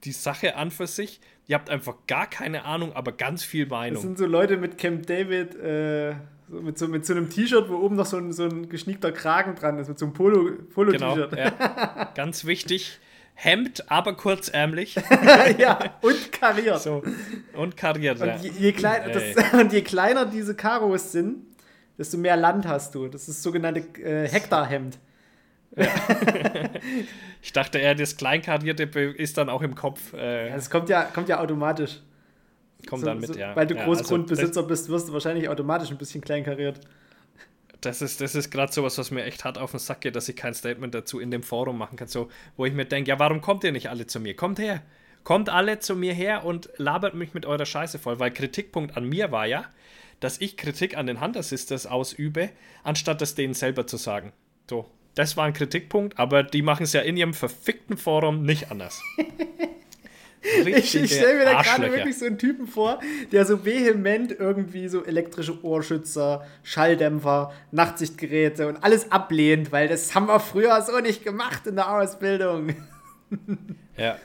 die Sache an für sich. Ihr habt einfach gar keine Ahnung, aber ganz viel Meinung. Das sind so Leute mit Camp David, äh, so mit, so, mit so einem T-Shirt, wo oben noch so ein, so ein geschnickter Kragen dran ist, mit so einem Polo-T-Shirt. Polo genau, ja. Ganz wichtig. Hemd, aber kurzärmlich. ja, und kariert. So, und kariert, und je, je klein, das, und je kleiner diese Karos sind, desto mehr Land hast du. Das ist das sogenannte äh, Hektarhemd. Ja. ich dachte eher, das Kleinkarierte ist dann auch im Kopf. Äh, ja, das kommt ja, kommt ja automatisch. Kommt so, dann mit, so, ja. Weil du ja, Großgrundbesitzer also bist, wirst du wahrscheinlich automatisch ein bisschen kleinkariert. Das ist, das ist gerade sowas, was mir echt hart auf den Sack geht, dass ich kein Statement dazu in dem Forum machen kann. So, wo ich mir denke, ja, warum kommt ihr nicht alle zu mir? Kommt her. Kommt alle zu mir her und labert mich mit eurer Scheiße voll, weil Kritikpunkt an mir war ja, dass ich Kritik an den Hunter Sisters ausübe, anstatt das denen selber zu sagen. So, das war ein Kritikpunkt, aber die machen es ja in ihrem verfickten Forum nicht anders. ich, ich stelle mir da gerade wirklich so einen Typen vor, der so vehement irgendwie so elektrische Ohrschützer, Schalldämpfer, Nachtsichtgeräte und alles ablehnt, weil das haben wir früher so nicht gemacht in der Ausbildung. Ja.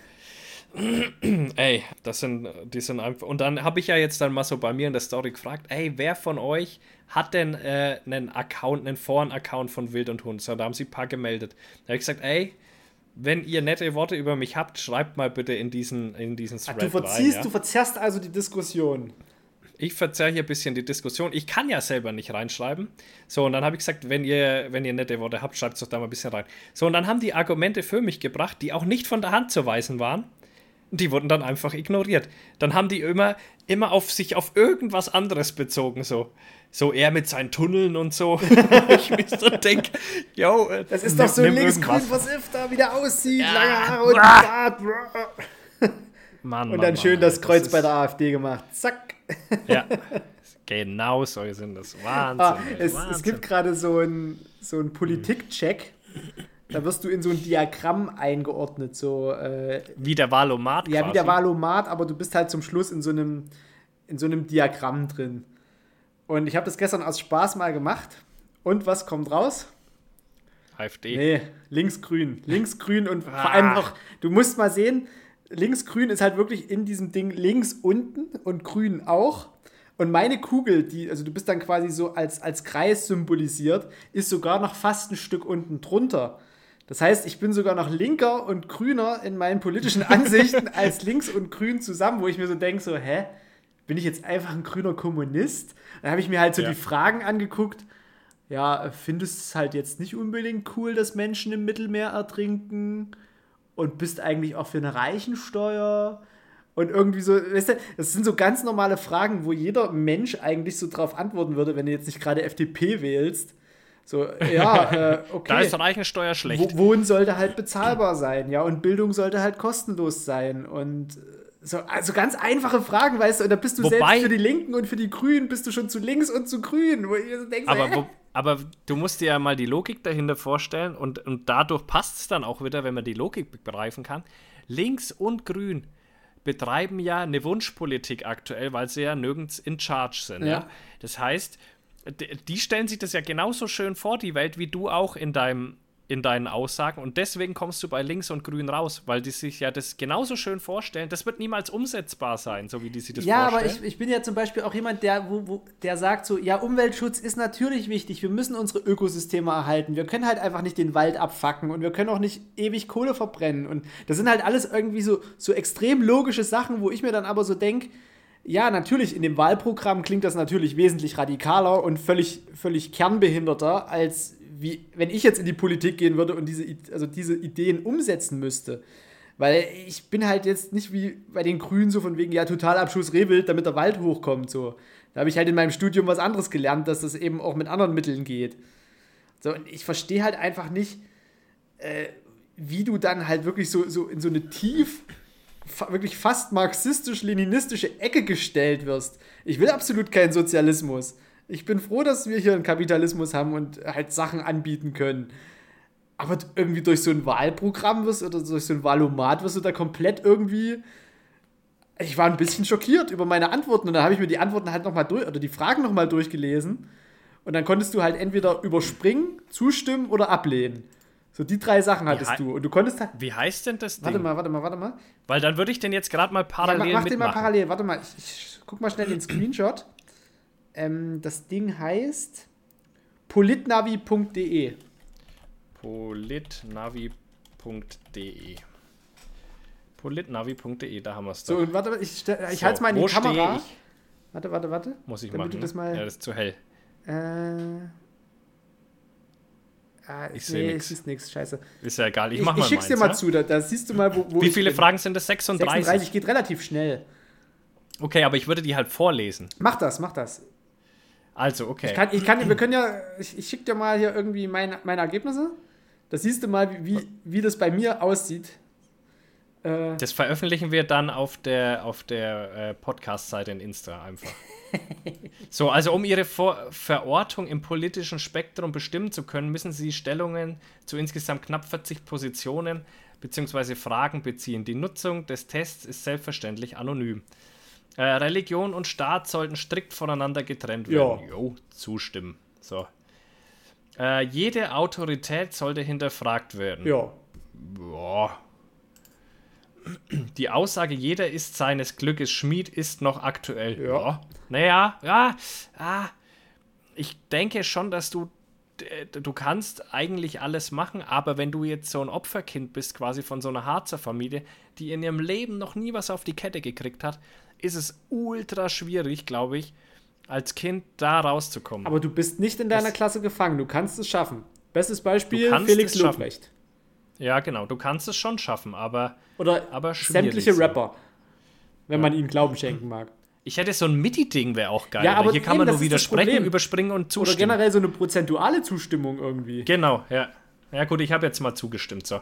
ey, das sind, die sind einfach. Und dann habe ich ja jetzt dann mal so bei mir in der Story gefragt, ey, wer von euch hat denn äh, einen Account, einen Foren-Account von Wild und Hund? So, da haben sie ein paar gemeldet. Da habe ich gesagt, ey, wenn ihr nette Worte über mich habt, schreibt mal bitte in diesen, in diesen Thread Ach, du verziehst, rein, ja? du verzerrst also die Diskussion. Ich verzerre hier ein bisschen die Diskussion. Ich kann ja selber nicht reinschreiben. So, und dann habe ich gesagt, wenn ihr, wenn ihr nette Worte habt, schreibt es doch da mal ein bisschen rein. So, und dann haben die Argumente für mich gebracht, die auch nicht von der Hand zu weisen waren. Die wurden dann einfach ignoriert. Dann haben die immer, immer auf sich auf irgendwas anderes bezogen, so. So er mit seinen Tunneln und so. ich mich so denke, yo, äh, das ist doch so linksgrün versifft da, wie der aussieht, ja. lange Haare und Bart. Mann, und dann Mann, schön Mann, das Kreuz das bei der AfD gemacht. Zack. ja, genau so sind das. Wahnsinn. Ah, es, Wahnsinn. es, gibt gerade so einen so ein Politikcheck. Da wirst du in so ein Diagramm eingeordnet, so äh, wie der Valomat. Ja, quasi. wie der Valomat, aber du bist halt zum Schluss in so einem in so einem Diagramm drin. Und ich habe das gestern aus Spaß mal gemacht. Und was kommt raus? AfD. Nee, linksgrün. Linksgrün und ah. vor allem noch, du musst mal sehen, linksgrün ist halt wirklich in diesem Ding links unten und grün auch. Und meine Kugel, die, also du bist dann quasi so als, als Kreis symbolisiert, ist sogar noch fast ein Stück unten drunter. Das heißt, ich bin sogar noch linker und grüner in meinen politischen Ansichten als links und grün zusammen, wo ich mir so denke, so, hä? bin ich jetzt einfach ein grüner Kommunist? Dann habe ich mir halt so ja. die Fragen angeguckt. Ja, findest du es halt jetzt nicht unbedingt cool, dass Menschen im Mittelmeer ertrinken? Und bist eigentlich auch für eine Reichensteuer? Und irgendwie so, weißt du, das sind so ganz normale Fragen, wo jeder Mensch eigentlich so drauf antworten würde, wenn du jetzt nicht gerade FDP wählst. So, ja, äh, okay. da ist Reichensteuer schlecht. Wohnen sollte halt bezahlbar sein, ja, und Bildung sollte halt kostenlos sein. Und so, also ganz einfache Fragen, weißt du, und da bist du Wobei, selbst für die Linken und für die Grünen bist du schon zu links und zu grün. Wo ich so denk, aber, so, wo, aber du musst dir ja mal die Logik dahinter vorstellen und, und dadurch passt es dann auch wieder, wenn man die Logik begreifen kann. Links und grün betreiben ja eine Wunschpolitik aktuell, weil sie ja nirgends in Charge sind. Ja. ja? Das heißt, die stellen sich das ja genauso schön vor, die Welt, wie du auch in deinem in deinen Aussagen und deswegen kommst du bei links und grün raus, weil die sich ja das genauso schön vorstellen. Das wird niemals umsetzbar sein, so wie die sich das ja, vorstellen. Ja, aber ich, ich bin ja zum Beispiel auch jemand, der, wo, wo, der sagt so, ja, Umweltschutz ist natürlich wichtig, wir müssen unsere Ökosysteme erhalten, wir können halt einfach nicht den Wald abfacken und wir können auch nicht ewig Kohle verbrennen und das sind halt alles irgendwie so, so extrem logische Sachen, wo ich mir dann aber so denke, ja, natürlich, in dem Wahlprogramm klingt das natürlich wesentlich radikaler und völlig, völlig kernbehinderter als wie wenn ich jetzt in die Politik gehen würde und diese, also diese Ideen umsetzen müsste. Weil ich bin halt jetzt nicht wie bei den Grünen so von wegen, ja, Totalabschuss Rehwild, damit der Wald hochkommt. So. Da habe ich halt in meinem Studium was anderes gelernt, dass das eben auch mit anderen Mitteln geht. So, und ich verstehe halt einfach nicht, äh, wie du dann halt wirklich so, so in so eine tief, wirklich fast marxistisch-leninistische Ecke gestellt wirst. Ich will absolut keinen Sozialismus. Ich bin froh, dass wir hier einen Kapitalismus haben und halt Sachen anbieten können. Aber irgendwie durch so ein Wahlprogramm wirst oder durch so ein Wahlomat wirst du da komplett irgendwie. Ich war ein bisschen schockiert über meine Antworten und dann habe ich mir die Antworten halt nochmal durch oder die Fragen nochmal durchgelesen. Und dann konntest du halt entweder überspringen, zustimmen oder ablehnen. So die drei Sachen hattest du. Und du konntest halt. Wie heißt denn das Ding? Warte mal, warte mal, warte mal. Weil dann würde ich den jetzt gerade mal parallel. Ja, mach, mach den mal parallel, warte mal. Ich, ich guck mal schnell den Screenshot. Ähm, das Ding heißt politnavi.de. Politnavi.de. Politnavi.de, da haben wir es doch. So, warte, ich, ich so, halte es mal in die Kamera. Warte, warte, warte. Muss ich machen. Du das mal, ja, das ist zu hell. Äh, ah, ich sehe nee, nichts. nichts, scheiße. Ist ja egal, ich, ich mach mal Ich schick's dir mal ja? zu, da, da, siehst du mal, wo, wo Wie viele Fragen sind das? 36? 36 geht relativ schnell. Okay, aber ich würde die halt vorlesen. Mach das, mach das. Also, okay. Ich kann, ich kann, wir können ja, ich, ich schicke dir mal hier irgendwie mein, meine Ergebnisse. Da siehst du mal, wie, wie das bei mir aussieht. Äh, das veröffentlichen wir dann auf der, auf der äh, Podcast-Seite in Insta einfach. so, also um ihre Vor Verortung im politischen Spektrum bestimmen zu können, müssen sie Stellungen zu insgesamt knapp 40 Positionen bzw. Fragen beziehen. Die Nutzung des Tests ist selbstverständlich anonym. Äh, Religion und Staat sollten strikt voneinander getrennt werden. Ja. Jo, zustimmen. So. Äh, jede Autorität sollte hinterfragt werden. Ja. Boah. Die Aussage, jeder ist seines Glückes Schmied, ist noch aktuell. Ja. ja. Naja, ja, ah, ich denke schon, dass du du kannst eigentlich alles machen, aber wenn du jetzt so ein Opferkind bist, quasi von so einer Harzer Familie, die in ihrem Leben noch nie was auf die Kette gekriegt hat, ist es ultra schwierig, glaube ich, als Kind da rauszukommen. Aber du bist nicht in deiner das, Klasse gefangen, du kannst es schaffen. Bestes Beispiel, Felix Lobrecht. Ja, genau, du kannst es schon schaffen, aber. Oder aber sämtliche Rapper, wenn ja. man ihnen Glauben schenken mag. Ich hätte so ein MIDI-Ding, wäre auch geil. Ja, aber hier kann man nur widersprechen, überspringen und zustimmen. Oder generell so eine prozentuale Zustimmung irgendwie. Genau, ja. Ja, gut, ich habe jetzt mal zugestimmt. So.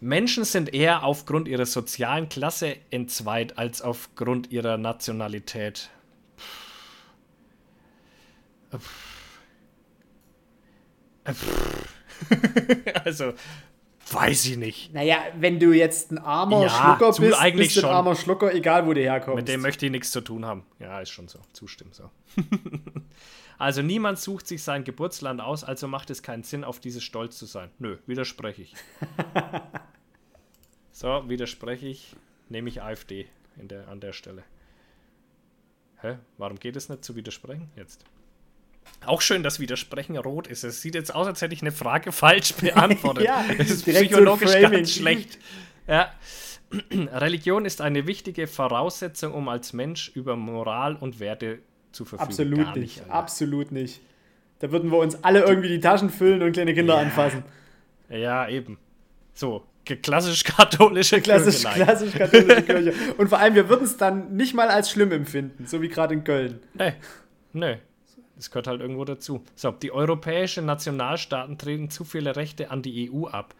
Menschen sind eher aufgrund ihrer sozialen Klasse entzweit als aufgrund ihrer Nationalität. also, Weiß ich nicht. Naja, wenn du jetzt ein armer ja, Schlucker bist, eigentlich bist du ein armer Schlucker, egal wo du herkommst. Mit dem möchte ich nichts zu tun haben. Ja, ist schon so. Zustimmen so. also niemand sucht sich sein Geburtsland aus, also macht es keinen Sinn, auf dieses stolz zu sein. Nö, widerspreche ich. so, widerspreche ich. Nehme ich AfD der, an der Stelle. Hä? Warum geht es nicht zu widersprechen jetzt? Auch schön, dass Widersprechen rot ist. Es sieht jetzt aus, als hätte ich eine Frage falsch beantwortet. ja, das ist psychologisch so ganz schlecht. Ja. Religion ist eine wichtige Voraussetzung, um als Mensch über Moral und Werte zu verfügen. Absolut nicht, nicht absolut nicht. Da würden wir uns alle irgendwie die Taschen füllen und kleine Kinder ja. anfassen. Ja, eben. So, klassisch katholische klassisch, Kirche. Klassisch katholische Kirche. Und vor allem, wir würden es dann nicht mal als schlimm empfinden, so wie gerade in Köln. Nee, nee. Das gehört halt irgendwo dazu. So, die europäischen Nationalstaaten treten zu viele Rechte an die EU ab.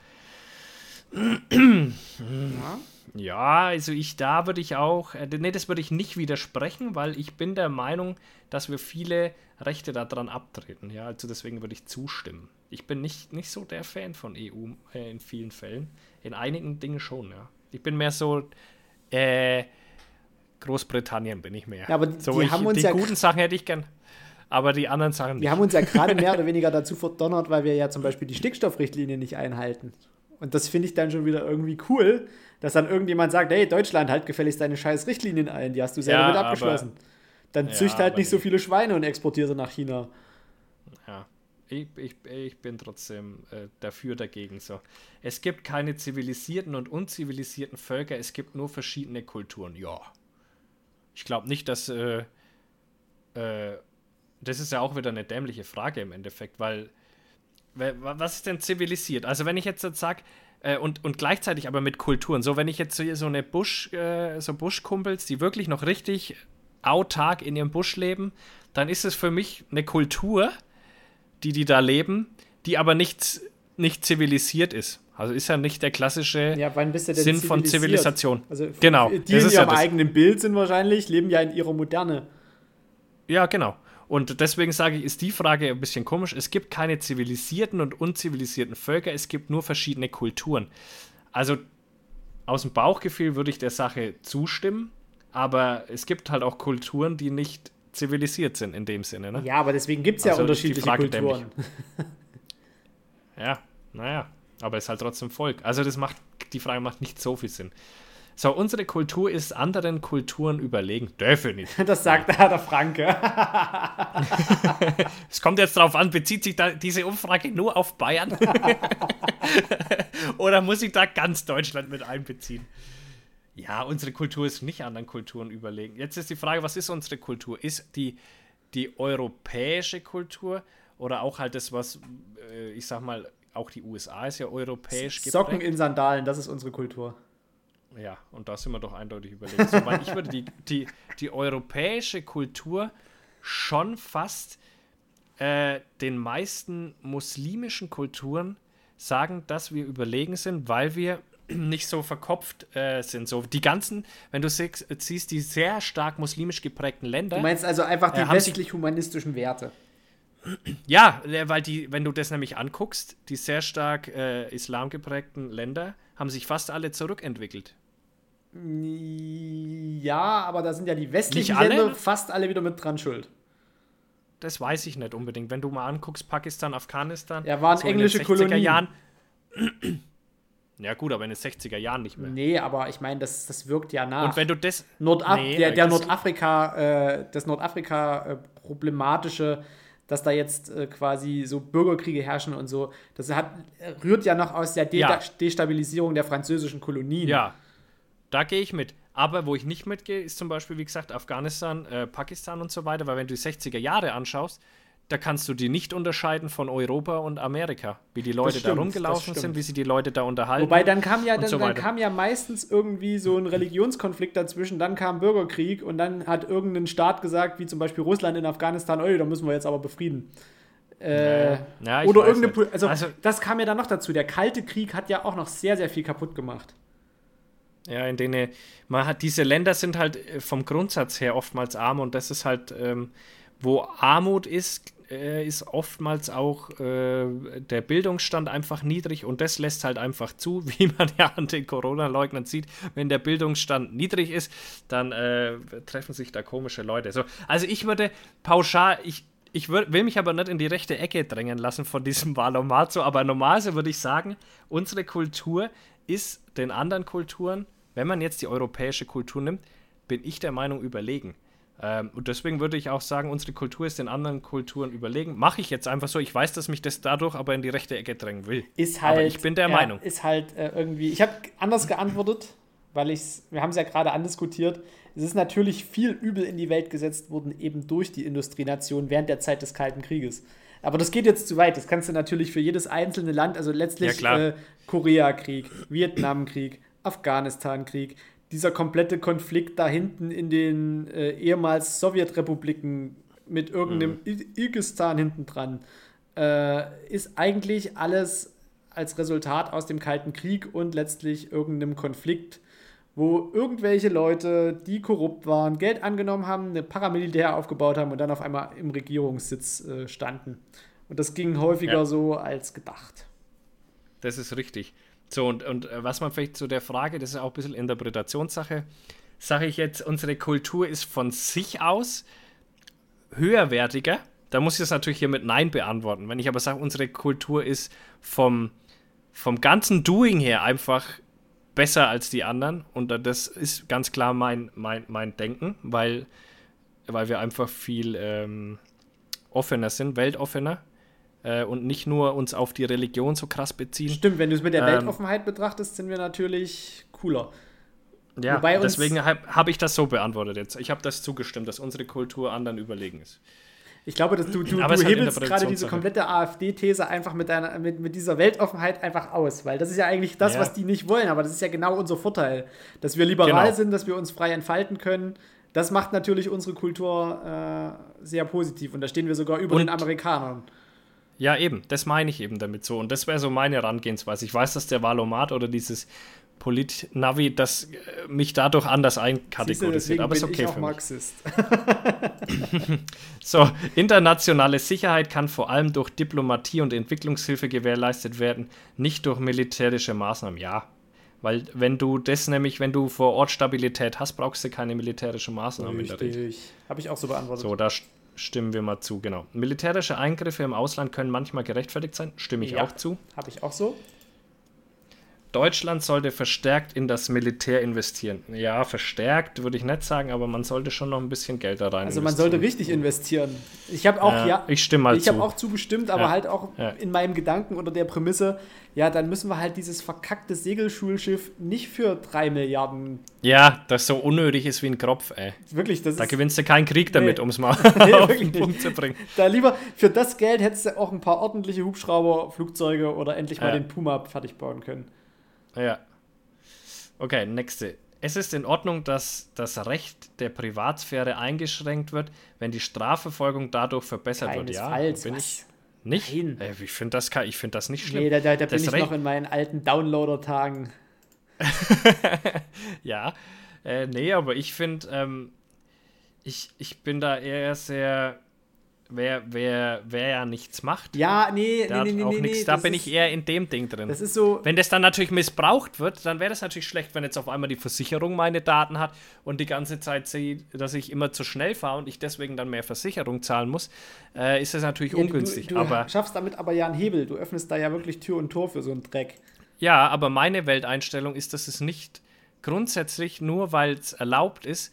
Ja. ja, also ich, da würde ich auch, äh, nee, das würde ich nicht widersprechen, weil ich bin der Meinung, dass wir viele Rechte daran abtreten. Ja, also deswegen würde ich zustimmen. Ich bin nicht, nicht so der Fan von EU äh, in vielen Fällen. In einigen Dingen schon, ja. Ich bin mehr so, äh, Großbritannien bin ich mehr. Ja, aber die, so, die ich, haben uns die ja guten Sachen hätte ich gern aber die anderen Sachen nicht. Wir haben uns ja gerade mehr oder weniger dazu verdonnert, weil wir ja zum Beispiel die Stickstoffrichtlinie nicht einhalten. Und das finde ich dann schon wieder irgendwie cool, dass dann irgendjemand sagt, hey, Deutschland, halt gefälligst deine scheiß Richtlinien ein, die hast du selber ja, mit abgeschlossen. Aber, dann zücht ja, halt nicht so viele Schweine und exportiere sie nach China. Ja, ich, ich, ich bin trotzdem äh, dafür dagegen. So. Es gibt keine zivilisierten und unzivilisierten Völker, es gibt nur verschiedene Kulturen. Ja. Ich glaube nicht, dass äh, äh, das ist ja auch wieder eine dämliche Frage im Endeffekt, weil was ist denn zivilisiert? Also wenn ich jetzt, jetzt sage, äh, und, und gleichzeitig aber mit Kulturen, so wenn ich jetzt so, so eine Busch, äh, so Buschkumpels, die wirklich noch richtig autark in ihrem Busch leben, dann ist es für mich eine Kultur, die die da leben, die aber nicht, nicht zivilisiert ist. Also ist ja nicht der klassische ja, Sinn von Zivilisation. Also genau. Die in ihrem ja eigenen Bild sind wahrscheinlich, leben ja in ihrer Moderne. Ja, genau. Und deswegen sage ich, ist die Frage ein bisschen komisch. Es gibt keine zivilisierten und unzivilisierten Völker, es gibt nur verschiedene Kulturen. Also aus dem Bauchgefühl würde ich der Sache zustimmen, aber es gibt halt auch Kulturen, die nicht zivilisiert sind in dem Sinne. Ne? Ja, aber deswegen gibt es ja also unterschiedliche Kulturen. ja, naja, aber es ist halt trotzdem Volk. Also das macht, die Frage macht nicht so viel Sinn. So, unsere Kultur ist anderen Kulturen überlegen. Definitiv. Das sagt der, der Franke. es kommt jetzt darauf an, bezieht sich da diese Umfrage nur auf Bayern? Oder muss ich da ganz Deutschland mit einbeziehen? Ja, unsere Kultur ist nicht anderen Kulturen überlegen. Jetzt ist die Frage, was ist unsere Kultur? Ist die, die europäische Kultur oder auch halt das, was, äh, ich sag mal, auch die USA ist ja europäisch Socken geprägt. in Sandalen, das ist unsere Kultur. Ja, und da sind wir doch eindeutig überlegt. So, weil ich würde die, die, die europäische Kultur schon fast äh, den meisten muslimischen Kulturen sagen, dass wir überlegen sind, weil wir nicht so verkopft äh, sind. So die ganzen, wenn du siehst, die sehr stark muslimisch geprägten Länder. Du meinst also einfach die äh, westlich-humanistischen Werte. Ja, äh, weil die, wenn du das nämlich anguckst, die sehr stark äh, islam geprägten Länder haben sich fast alle zurückentwickelt. Ja, aber da sind ja die westlichen alle? Länder fast alle wieder mit dran schuld. Das weiß ich nicht unbedingt. Wenn du mal anguckst, Pakistan, Afghanistan. Ja, waren so englische Kolonien. Jahren. Ja, gut, aber in den 60er Jahren nicht mehr. Nee, aber ich meine, das, das wirkt ja nach. Und wenn du das. Nordaf nee, der, der Nordafrika, äh, das Nordafrika-problematische, äh, dass da jetzt äh, quasi so Bürgerkriege herrschen und so, das hat, rührt ja noch aus der De ja. Destabilisierung der französischen Kolonien. Ja, da gehe ich mit. Aber wo ich nicht mitgehe, ist zum Beispiel, wie gesagt, Afghanistan, äh, Pakistan und so weiter, weil wenn du die 60er Jahre anschaust, da kannst du die nicht unterscheiden von Europa und Amerika, wie die Leute stimmt, da rumgelaufen sind, wie sie die Leute da unterhalten. Wobei dann kam ja dann, so dann, kam ja meistens irgendwie so ein Religionskonflikt dazwischen, dann kam Bürgerkrieg und dann hat irgendein Staat gesagt, wie zum Beispiel Russland in Afghanistan, oh, da müssen wir jetzt aber befrieden. Äh, ja, oder irgendeine, also, also das kam ja dann noch dazu. Der Kalte Krieg hat ja auch noch sehr, sehr viel kaputt gemacht. Ja, in denen man hat diese Länder sind halt äh, vom Grundsatz her oftmals arm und das ist halt, ähm, wo Armut ist, äh, ist oftmals auch äh, der Bildungsstand einfach niedrig und das lässt halt einfach zu, wie man ja an den Corona-Leugnern sieht. Wenn der Bildungsstand niedrig ist, dann äh, treffen sich da komische Leute. So, also ich würde pauschal, ich, ich will mich aber nicht in die rechte Ecke drängen lassen von diesem Valomazo, aber normalerweise würde ich sagen, unsere Kultur ist den anderen Kulturen wenn man jetzt die europäische Kultur nimmt, bin ich der Meinung überlegen. Ähm, und deswegen würde ich auch sagen, unsere Kultur ist den anderen Kulturen überlegen. Mache ich jetzt einfach so. Ich weiß, dass mich das dadurch aber in die rechte Ecke drängen will. Ist halt, aber ich bin der ja, Meinung. Ist halt äh, irgendwie. Ich habe anders geantwortet, weil ich wir haben es ja gerade andiskutiert. Es ist natürlich viel Übel in die Welt gesetzt worden, eben durch die Industrienation während der Zeit des Kalten Krieges. Aber das geht jetzt zu weit. Das kannst du natürlich für jedes einzelne Land, also letztlich ja, äh, Koreakrieg, Vietnamkrieg, Afghanistan-Krieg, dieser komplette Konflikt da hinten in den äh, ehemals Sowjetrepubliken mit irgendeinem mhm. Irgistan hinten dran, äh, ist eigentlich alles als Resultat aus dem Kalten Krieg und letztlich irgendeinem Konflikt, wo irgendwelche Leute, die korrupt waren, Geld angenommen haben, eine Paramilitär aufgebaut haben und dann auf einmal im Regierungssitz äh, standen. Und das ging häufiger ja. so als gedacht. Das ist richtig. So, und, und äh, was man vielleicht zu der Frage, das ist auch ein bisschen Interpretationssache, sage ich jetzt, unsere Kultur ist von sich aus höherwertiger. Da muss ich es natürlich hier mit Nein beantworten. Wenn ich aber sage, unsere Kultur ist vom, vom ganzen Doing her einfach besser als die anderen, und das ist ganz klar mein, mein, mein Denken, weil, weil wir einfach viel ähm, offener sind, weltoffener äh, und nicht nur uns auf die Religion so krass beziehen. Stimmt, wenn du es mit der ähm, Weltoffenheit betrachtest, sind wir natürlich cooler. Ja, Wobei deswegen habe hab ich das so beantwortet jetzt. Ich habe das zugestimmt, dass unsere Kultur anderen überlegen ist. Ich glaube, dass du, du, du hebelst gerade diese komplette AfD-These einfach mit, deiner, mit, mit dieser Weltoffenheit einfach aus, weil das ist ja eigentlich das, ja. was die nicht wollen, aber das ist ja genau unser Vorteil, dass wir liberal genau. sind, dass wir uns frei entfalten können. Das macht natürlich unsere Kultur äh, sehr positiv und da stehen wir sogar über und, den Amerikanern. Ja, eben, das meine ich eben damit so. Und das wäre so meine Herangehensweise. Ich weiß, dass der Valomat oder dieses Polit-Navi, das äh, mich dadurch anders einkategorisiert. Aber ist okay ich für Marxist. so, internationale Sicherheit kann vor allem durch Diplomatie und Entwicklungshilfe gewährleistet werden, nicht durch militärische Maßnahmen. Ja, weil wenn du das nämlich, wenn du vor Ort Stabilität hast, brauchst du keine militärischen Maßnahmen Richtig. in der Regel. Habe ich auch so beantwortet. So, da stimmen wir mal zu, genau. Militärische Eingriffe im Ausland können manchmal gerechtfertigt sein, stimme ich ja, auch zu. Habe ich auch so. Deutschland sollte verstärkt in das Militär investieren. Ja, verstärkt würde ich nicht sagen, aber man sollte schon noch ein bisschen Geld da rein Also man sollte richtig investieren. Ich habe auch, ja, ja, ich stimme mal Ich habe auch zugestimmt, aber ja, halt auch in meinem Gedanken unter der Prämisse, ja, dann müssen wir halt dieses verkackte Segelschulschiff nicht für drei Milliarden. Ja, das so unnötig ist wie ein Kropf, ey. Wirklich, das Da ist, gewinnst du keinen Krieg damit, nee, um es mal nee, auf den Punkt zu bringen. Da lieber, für das Geld hättest du auch ein paar ordentliche Hubschrauber, Flugzeuge oder endlich mal den Puma fertig bauen können. Ja. Okay, nächste. es ist in Ordnung, dass das Recht der Privatsphäre eingeschränkt wird, wenn die Strafverfolgung dadurch verbessert Keinesfalls, wird. Ja, bin was? ich nicht. Nein. Äh, Ich finde das, ich find das nicht schlimm. Nee, da, da, da bin ich Recht- noch in meinen alten Downloader-Tagen. ja, äh, nee, aber ich finde, ähm, ich, ich bin da eher sehr, wer, wer, wer ja nichts macht, Ja, nee, der nee, nee, auch nee, nichts. nee. Da bin ist, ich eher in dem Ding drin. Das ist so, Wenn das dann natürlich missbraucht wird, dann wäre das natürlich schlecht, wenn jetzt auf einmal die Versicherung meine Daten hat und die ganze Zeit sieht, dass ich immer zu schnell fahre und ich deswegen dann mehr Versicherung zahlen muss, äh, ist das natürlich ja, ungünstig. Du, du aber schaffst damit aber ja einen Hebel. Du öffnest da ja wirklich Tür und Tor für so einen Dreck. ja, aber meine Welteinstellung ist, dass es nicht grundsätzlich nur, weil es erlaubt ist,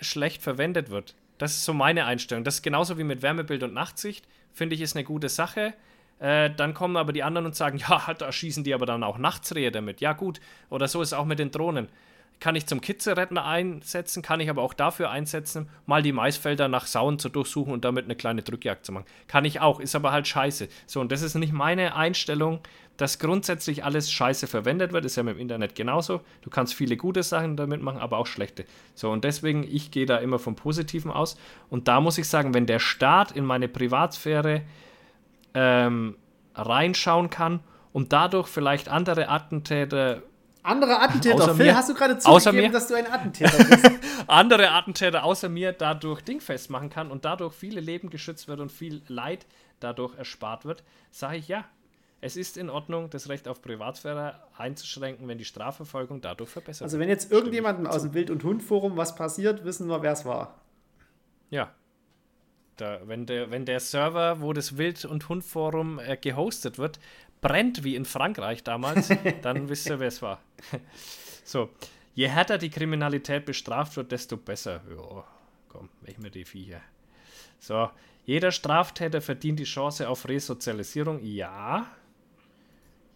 schlecht verwendet wird. Das ist so meine Einstellung. Das ist genauso wie mit Wärmebild und Nachtsicht. Finde ich, ist eine gute Sache. Äh, dann kommen aber die anderen und sagen, ja, da schießen die aber dann auch Nachtsrehe damit. Ja, gut. Oder so ist es auch mit den Drohnen. Kann ich zum Kitzerettner einsetzen, kann ich aber auch dafür einsetzen, mal die Maisfelder nach Sauen zu durchsuchen und damit eine kleine Drückjagd zu machen. Kann ich auch, ist aber halt scheiße. So, und das ist nicht meine Einstellung, dass grundsätzlich alles scheiße verwendet wird. Ist ja mit dem Internet genauso. Du kannst viele gute Sachen damit machen, aber auch schlechte. So, und deswegen, ich gehe da immer vom Positiven aus. Und da muss ich sagen, wenn der Staat in meine Privatsphäre ähm, reinschauen kann und dadurch vielleicht andere Attentäter Andere Attentäter. Außer Phil, mir. hast du gerade zugegeben, dass du ein Attentäter bist? andere Attentäter außer mir dadurch dingfest machen kann und dadurch viele Leben geschützt wird und viel Leid dadurch erspart wird, sage ich ja. Es ist in Ordnung, das Recht auf Privatsphäre einzuschränken, wenn die Strafverfolgung dadurch verbessert Also wird. wenn jetzt irgendjemandem aus dem Wild- und Hund-Forum was passiert, wissen wir, wer es war. Ja. Da, wenn, der, wenn der Server, wo das Wild- und Hund-Forum äh, gehostet wird, brennt wie in Frankreich damals, dann wisst ihr, wer es war. so. Je härter die Kriminalität bestraft wird, desto besser. Ja, komm, weg mir die Viecher. So. Jeder Straftäter verdient die Chance auf Resozialisierung. Ja.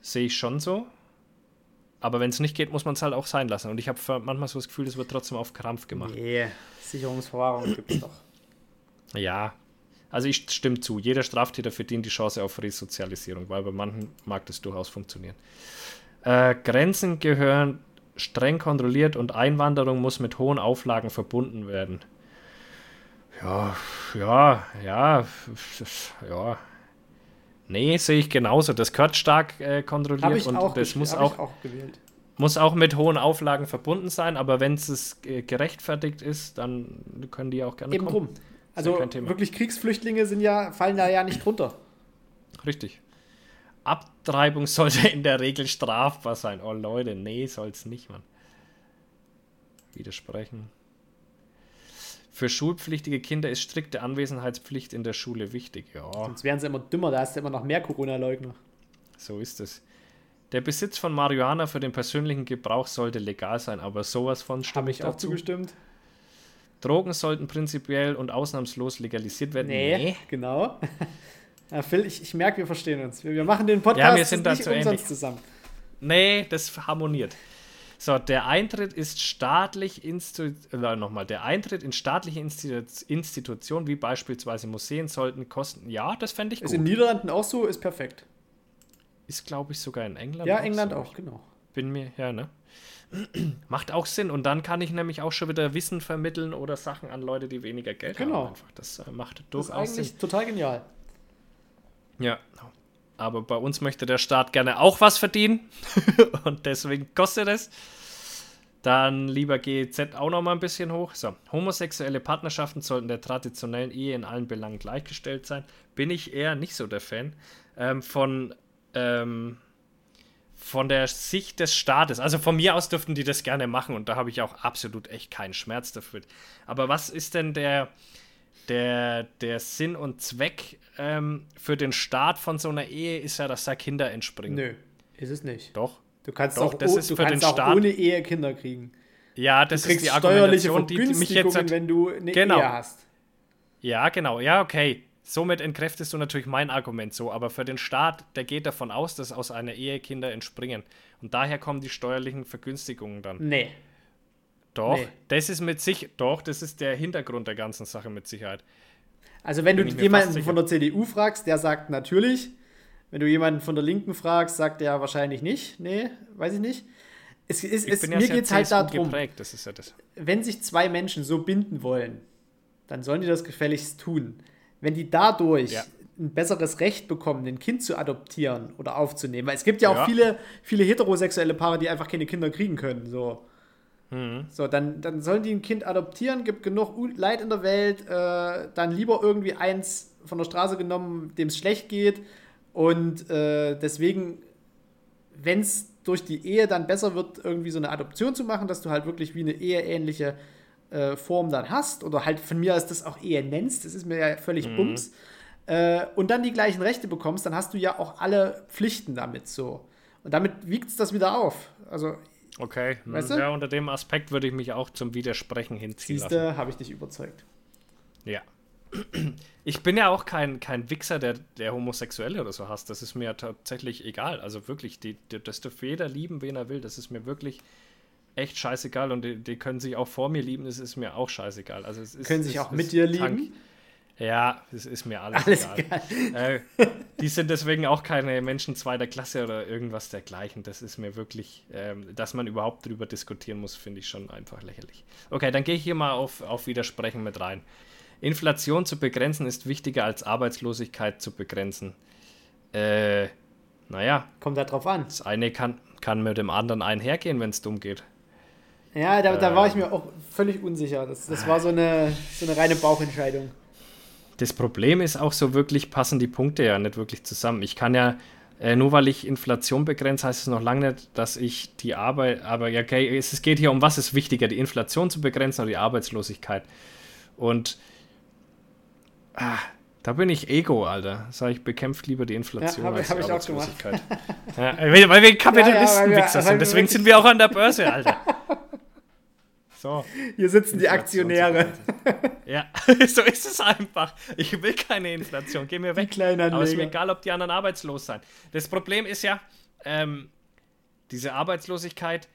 Sehe ich schon so. Aber wenn es nicht geht, muss man es halt auch sein lassen. Und ich habe manchmal so das Gefühl, es wird trotzdem auf Krampf gemacht. Nee, Sicherungsverwahrung gibt es doch. Ja, also ich stimme zu. Jeder Straftäter verdient die Chance auf Resozialisierung, weil bei manchen mag das durchaus funktionieren. Äh, Grenzen gehören streng kontrolliert und Einwanderung muss mit hohen Auflagen verbunden werden. Ja, ja, ja, ja. Nee, sehe ich genauso. Das gehört stark äh, kontrolliert und das muss auch, auch gewählt. muss auch mit hohen Auflagen verbunden sein, aber wenn es äh, gerechtfertigt ist, dann können die auch gerne Eben kommen. drum. Also wirklich Kriegsflüchtlinge sind ja, fallen da ja nicht drunter. Richtig. Abtreibung sollte in der Regel strafbar sein. Oh Leute, nee, soll es nicht, Mann. Widersprechen. Für schulpflichtige Kinder ist strikte Anwesenheitspflicht in der Schule wichtig. Ja, Sonst wären sie immer dümmer, da hast du immer noch mehr Corona-Leugner. so ist es. Der Besitz von Marihuana für den persönlichen Gebrauch sollte legal sein, aber sowas von stimme Habe ich ich auch dazu. zugestimmt. Drogen sollten prinzipiell und ausnahmslos legalisiert werden. Nee, genau. Ja, Phil, ich, ich merke, wir verstehen uns. Wir, wir machen den Ja, Podcast wir sind da nicht zu umsonst ähnlich. zusammen. Nee, das harmoniert. So, der Eintritt ist staatlich institu äh, nochmal, der Eintritt in staatliche Institu Institutionen wie beispielsweise Museen sollten kosten. Ja, das fände ich Ist in gut. den Niederlanden auch so, ist perfekt. Ist, glaube ich, sogar in England. Ja, England so. auch, genau. Bin mir, ja, ne? Macht auch Sinn. Und dann kann ich nämlich auch schon wieder Wissen vermitteln oder Sachen an Leute, die weniger Geld Genau. haben. Einfach. Das äh, macht Das ist durchaus Sinn. eigentlich total genial. Ja. Aber bei uns möchte der Staat gerne auch was verdienen. und deswegen kostet es. Dann lieber GEZ auch noch mal ein bisschen hoch. So, homosexuelle Partnerschaften sollten der traditionellen Ehe in allen Belangen gleichgestellt sein. Bin ich eher nicht so der Fan. Ähm, von, ähm, von der Sicht des Staates. Also von mir aus dürften die das gerne machen und da habe ich auch absolut echt keinen Schmerz dafür. Aber was ist denn der, der, der Sinn und Zweck ähm, für den Staat von so einer Ehe? Ist ja, dass da Kinder entspringen. Nö, ist es nicht. Doch. Du kannst Doch, auch, das ist du für kannst den auch Staat- ohne Ehe Kinder kriegen. Ja, das ist die steuerliche Argumentation, die, die mich jetzt. Vergünstigungen, wenn du eine Genau. Ehe hast. Ja, genau. Ja, okay. Somit entkräftest du natürlich mein Argument so. Aber für den Staat, der geht davon aus, dass aus einer Ehe Kinder entspringen. Und daher kommen die steuerlichen Vergünstigungen dann. Nee. Doch, Nee. das ist mit sich, doch, das ist der Hintergrund der ganzen Sache mit Sicherheit. Also wenn du Bin ich mir jemanden von der CDU fragst, der sagt natürlich. Wenn du jemanden von der Linken fragst, sagt er wahrscheinlich nicht. Nee, weiß ich nicht. es ist, es, mir geht es halt darum, ist ja wenn sich zwei Menschen so binden wollen, dann sollen die das gefälligst tun. Wenn die dadurch ja. ein besseres Recht bekommen, ein Kind zu adoptieren oder aufzunehmen, weil es gibt ja auch ja. viele, viele heterosexuelle Paare, die einfach keine Kinder kriegen können. So. Mhm. So, dann, dann sollen die ein Kind adoptieren, gibt genug Leid in der Welt, äh, dann lieber irgendwie eins von der Straße genommen, dem es schlecht geht. Und äh, deswegen, wenn es durch die Ehe dann besser wird, irgendwie so eine Adoption zu machen, dass du halt wirklich wie eine eheähnliche äh, Form dann hast oder halt von mir aus das auch Ehe nennst, das ist mir ja völlig mhm. bums, äh, und dann die gleichen Rechte bekommst, dann hast du ja auch alle Pflichten damit so. Und damit wiegt es das wieder auf. Also Okay, weißt du? ja, unter dem Aspekt würde ich mich auch zum Widersprechen hinziehen Siehste, habe ich dich überzeugt. Ja. Ich bin ja auch kein, kein Wichser, der, der Homosexuelle oder so hasst. Das ist mir tatsächlich egal. Also wirklich, die, die, das darf jeder lieben, wen er will. Das ist mir wirklich echt scheißegal. Und die, die können sich auch vor mir lieben, das ist mir auch scheißegal. Also es ist, können sich auch mit dir lieben? Ja, es ist mir alles, alles egal. Äh, die sind deswegen auch keine Menschen zweiter Klasse oder irgendwas dergleichen. Das ist mir wirklich, ähm, dass man überhaupt drüber diskutieren muss, finde ich schon einfach lächerlich. Okay, dann gehe ich hier mal auf, auf Widersprechen mit rein. Inflation zu begrenzen ist wichtiger als Arbeitslosigkeit zu begrenzen. Äh, naja. Kommt da drauf an. Das eine kann, kann mit dem anderen einhergehen, wenn es dumm geht. Ja, da, da war ich ähm. mir auch völlig unsicher. Das, das war so eine, so eine reine Bauchentscheidung das Problem ist auch so wirklich passen die Punkte ja nicht wirklich zusammen. Ich kann ja, äh, nur weil ich Inflation begrenze, heißt es noch lange nicht, dass ich die Arbeit, aber ja, okay, es geht hier um, was ist wichtiger, die Inflation zu begrenzen oder die Arbeitslosigkeit. Und ah, da bin ich Ego, Alter. Sag ich, bekämpft lieber die Inflation ja, hab, als die hab Arbeitslosigkeit. ja, weil wir Kapitalisten-Wichser ja, ja, sind, deswegen sind wir auch an der Börse, Alter. So. Hier sitzen die Aktionäre. Ja, so ist es einfach. Ich will keine Inflation. Geh mir weg. Aber es ist mir egal, ob die anderen arbeitslos sind. Das Problem ist ja, ähm, diese Arbeitslosigkeit,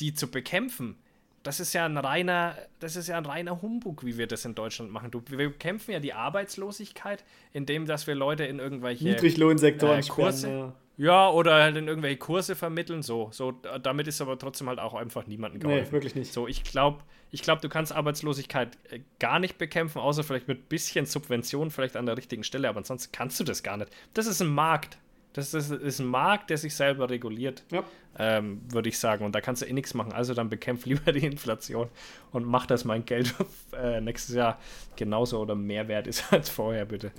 die zu bekämpfen, das ist ja ein reiner, das ist ja ein reiner Humbug, wie wir das in Deutschland machen. Du, wir bekämpfen ja die Arbeitslosigkeit, indem dass wir Leute in irgendwelche Niedriglohnsektoren äh, Kurse, sperren, ja, oder halt in irgendwelche Kurse vermitteln, so. so damit ist aber trotzdem halt auch einfach niemandem geholfen. Nee, wirklich nicht. So, ich glaube, ich glaub, du kannst Arbeitslosigkeit äh, gar nicht bekämpfen, außer vielleicht mit bisschen Subvention, vielleicht an der richtigen Stelle, aber ansonsten kannst du das gar nicht. Das ist ein Markt. Das ist, ist ein Markt, der sich selber reguliert, ja. ähm, würde ich sagen. Und da kannst du eh nichts machen. Also dann bekämpf lieber die Inflation und mach, dass mein Geld äh, nächstes Jahr genauso oder mehr wert ist als vorher, bitte.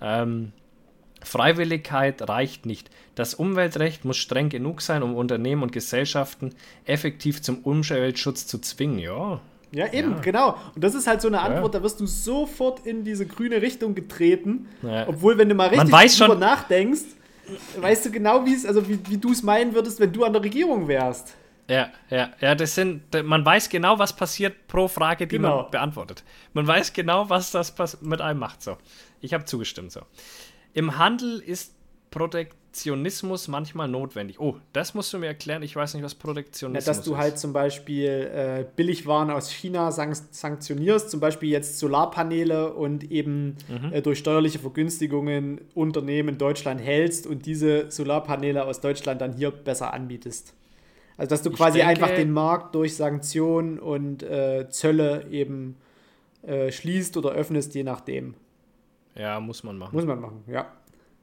Ähm, Freiwilligkeit reicht nicht. Das Umweltrecht muss streng genug sein, um Unternehmen und Gesellschaften effektiv zum Umweltschutz zu zwingen. Ja. Ja, eben, ja. genau. Und das ist halt so eine Antwort, ja. da wirst du sofort in diese grüne Richtung getreten. Ja. Obwohl, wenn du mal richtig drüber nachdenkst, weißt du genau, wie es, also wie, wie du es meinen würdest, wenn du an der Regierung wärst. Ja, ja, ja, das sind, man weiß genau, was passiert pro Frage, die genau. man beantwortet. Man weiß genau, was das mit einem macht. So, ich habe zugestimmt. So. Im Handel ist Protektionismus manchmal notwendig. Oh, das musst du mir erklären. Ich weiß nicht, was Protektionismus ist. Ja, dass du halt zum Beispiel äh, Billigwaren aus China sank sanktionierst, zum Beispiel jetzt Solarpaneele und eben mhm. äh, durch steuerliche Vergünstigungen Unternehmen in Deutschland hältst und diese Solarpaneele aus Deutschland dann hier besser anbietest. Also dass du quasi denke, einfach den Markt durch Sanktionen und äh, Zölle eben äh, schließt oder öffnest, je nachdem. Ja, muss man machen. Muss man machen, ja.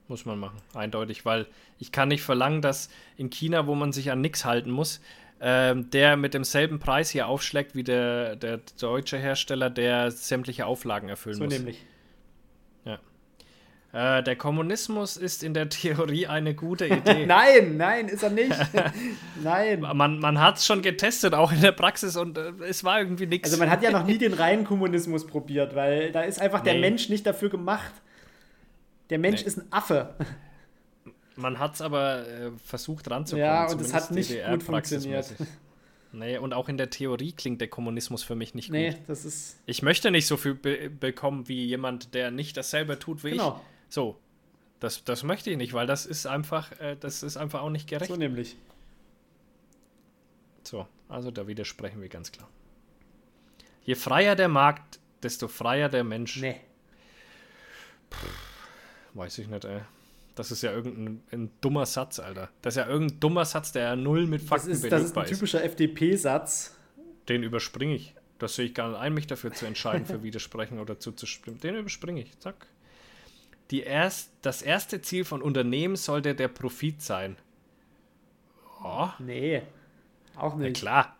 Muss man machen, eindeutig, weil ich kann nicht verlangen, dass in China, wo man sich an nichts halten muss, ähm, der mit demselben Preis hier aufschlägt wie der, der deutsche Hersteller, der sämtliche Auflagen erfüllen so muss. So nämlich. Äh, der Kommunismus ist in der Theorie eine gute Idee. nein, nein, ist er nicht. nein. Man, man hat es schon getestet, auch in der Praxis, und äh, es war irgendwie nichts. Also man hat ja noch nie den reinen Kommunismus probiert, weil da ist einfach nee. der Mensch nicht dafür gemacht. Der Mensch nee. ist ein Affe. Man hat es aber äh, versucht ranzukommen. Ja, und es hat nicht gut funktioniert. Nee, und auch in der Theorie klingt der Kommunismus für mich nicht nee, gut. Nee, das ist. Ich möchte nicht so viel be bekommen wie jemand, der nicht dasselbe tut wie genau. ich. So. Das, das möchte ich nicht, weil das ist einfach, äh, das ist einfach auch nicht gerecht. So nämlich. So, also da widersprechen wir ganz klar. Je freier der Markt, desto freier der Mensch. Nee. Puh. Weiß ich nicht, ey. Das ist ja irgendein ein dummer Satz, Alter. Das ist ja irgendein dummer Satz, der ja null mit Fakten das ist, das ist ein typischer FDP-Satz. Den überspringe ich. Das sehe ich gar nicht ein, mich dafür zu entscheiden, für Widersprechen oder zuzustimmen. Den überspringe ich. Zack. Die erst, das erste Ziel von Unternehmen sollte der Profit sein. Oh. Nee, auch nicht. Na klar.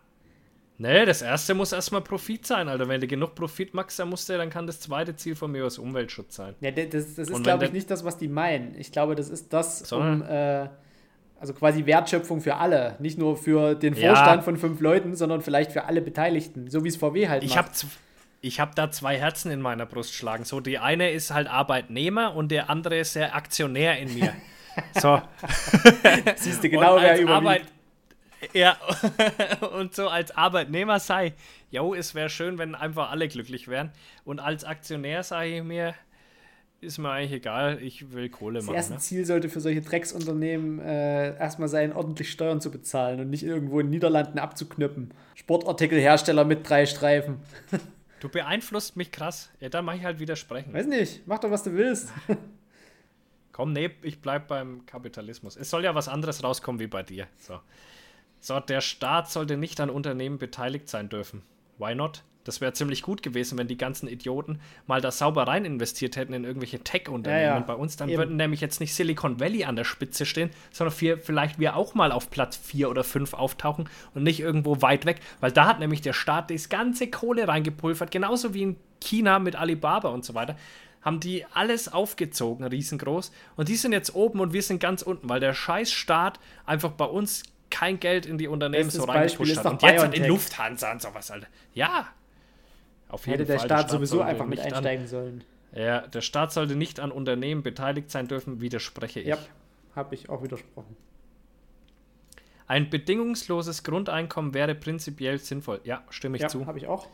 Nee, das erste muss erstmal Profit sein, Alter. Wenn du genug Profit machst, dann, musst du, dann kann das zweite Ziel von mir aus Umweltschutz sein. Ja, das, das ist, glaube ich, nicht das, was die meinen. Ich glaube, das ist das, um, äh, also quasi Wertschöpfung für alle. Nicht nur für den Vorstand ja. von fünf Leuten, sondern vielleicht für alle Beteiligten. So wie es VW halt ich macht. Hab ich habe da zwei Herzen in meiner Brust schlagen. So, die eine ist halt Arbeitnehmer und der andere ist der Aktionär in mir. So. Siehst du genau, wer überwiegt. Arbeit ja, und so als Arbeitnehmer sei, jo, es wäre schön, wenn einfach alle glücklich wären. Und als Aktionär sage ich mir, ist mir eigentlich egal, ich will Kohle das machen. Das erste ne? Ziel sollte für solche Drecksunternehmen äh, erstmal sein, ordentlich Steuern zu bezahlen und nicht irgendwo in den Niederlanden abzuknüppen. Sportartikelhersteller mit drei Streifen. Du beeinflusst mich krass. Ja, dann mache ich halt widersprechen. Weiß nicht, mach doch, was du willst. Komm, nee, ich bleib beim Kapitalismus. Es soll ja was anderes rauskommen wie bei dir. So. So, der Staat sollte nicht an Unternehmen beteiligt sein dürfen. Why not? Das wäre ziemlich gut gewesen, wenn die ganzen Idioten mal da sauber rein investiert hätten in irgendwelche Tech-Unternehmen ja, ja. bei uns. Dann Eben. würden nämlich jetzt nicht Silicon Valley an der Spitze stehen, sondern wir, vielleicht wir auch mal auf Platz 4 oder 5 auftauchen und nicht irgendwo weit weg. Weil da hat nämlich der Staat das ganze Kohle reingepulvert, genauso wie in China mit Alibaba und so weiter. Haben die alles aufgezogen, riesengroß. Und die sind jetzt oben und wir sind ganz unten, weil der scheiß Staat einfach bei uns kein Geld in die Unternehmen so reingepusht hat. Und jetzt halt in Lufthansa und sowas, Alter. Ja. Auf jeden Hätte Fall. der Staat, der Staat sowieso einfach mit einsteigen an, sollen. Ja, der Staat sollte nicht an Unternehmen beteiligt sein dürfen, widerspreche ich. Ja, habe ich auch widersprochen. Ein bedingungsloses Grundeinkommen wäre prinzipiell sinnvoll. Ja, stimme ich ja, zu. habe ich auch.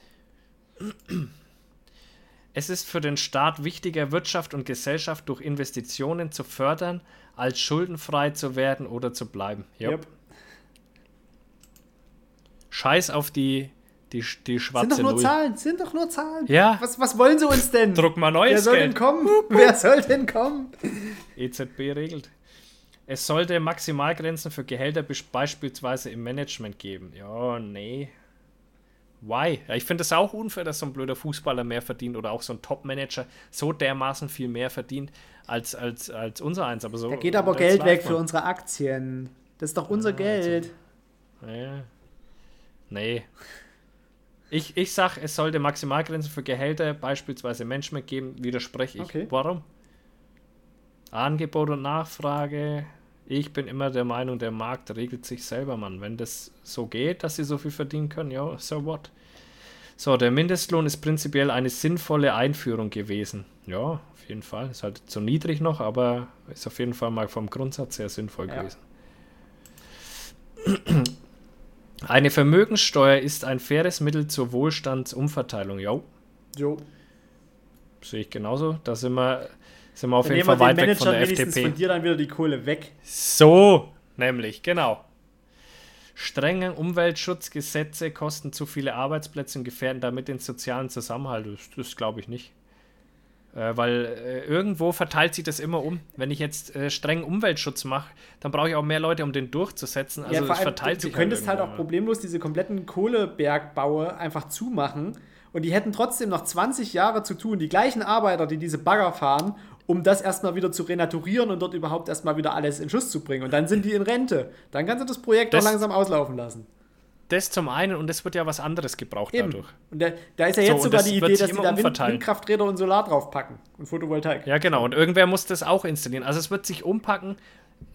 Es ist für den Staat wichtiger, Wirtschaft und Gesellschaft durch Investitionen zu fördern, als schuldenfrei zu werden oder zu bleiben. Yep. yep. Scheiß auf die, die, die schwarze Sind doch nur Null. Zahlen, sind doch nur Zahlen. Ja. Was, was wollen sie uns denn? Druck mal neues Wer soll Geld. denn kommen? Wer soll denn kommen? EZB regelt. Es sollte Maximalgrenzen für Gehälter beispielsweise im Management geben. Ja, nee. Why? Ja, ich finde es auch unfair, dass so ein blöder Fußballer mehr verdient oder auch so ein Top-Manager so dermaßen viel mehr verdient als, als, als unser eins. Aber so, da geht aber Geld weg für unsere Aktien. Das ist doch unser ja, Geld. Also, ja. Nee. Ich, ich sag, es sollte Maximalgrenzen für Gehälter, beispielsweise Management geben, widerspreche ich. Okay. Warum? Angebot und Nachfrage. Ich bin immer der Meinung, der Markt regelt sich selber, Mann. Wenn das so geht, dass sie so viel verdienen können, ja, so what? So, der Mindestlohn ist prinzipiell eine sinnvolle Einführung gewesen. Ja, auf jeden Fall. Ist halt zu niedrig noch, aber ist auf jeden Fall mal vom Grundsatz sehr sinnvoll ja. gewesen. Eine Vermögenssteuer ist ein faires Mittel zur Wohlstandsumverteilung. Jo. Jo. Sehe ich genauso. Da sind wir, sind wir auf dann jeden Fall weit weg von der FDP. von dir dann wieder die Kohle weg. So, nämlich, genau. Strenge Umweltschutzgesetze kosten zu viele Arbeitsplätze und gefährden damit den sozialen Zusammenhalt. Das, das glaube ich nicht. Äh, weil äh, irgendwo verteilt sich das immer um. Wenn ich jetzt äh, strengen Umweltschutz mache, dann brauche ich auch mehr Leute, um den durchzusetzen. Also ja, es verteilt du, sich. Du könntest halt, halt auch problemlos diese kompletten Kohlebergbaue einfach zumachen und die hätten trotzdem noch 20 Jahre zu tun, die gleichen Arbeiter, die diese Bagger fahren, um das erstmal wieder zu renaturieren und dort überhaupt erstmal wieder alles in Schuss zu bringen. Und dann sind die in Rente. Dann kannst du das Projekt das, auch langsam auslaufen lassen. Das zum einen und es wird ja was anderes gebraucht Eben. dadurch. Und da, da ist ja jetzt so, sogar die Idee, dass sie da Wind, Windkrafträder und Solar draufpacken und Photovoltaik. Ja, genau. Und irgendwer muss das auch installieren. Also es wird sich umpacken.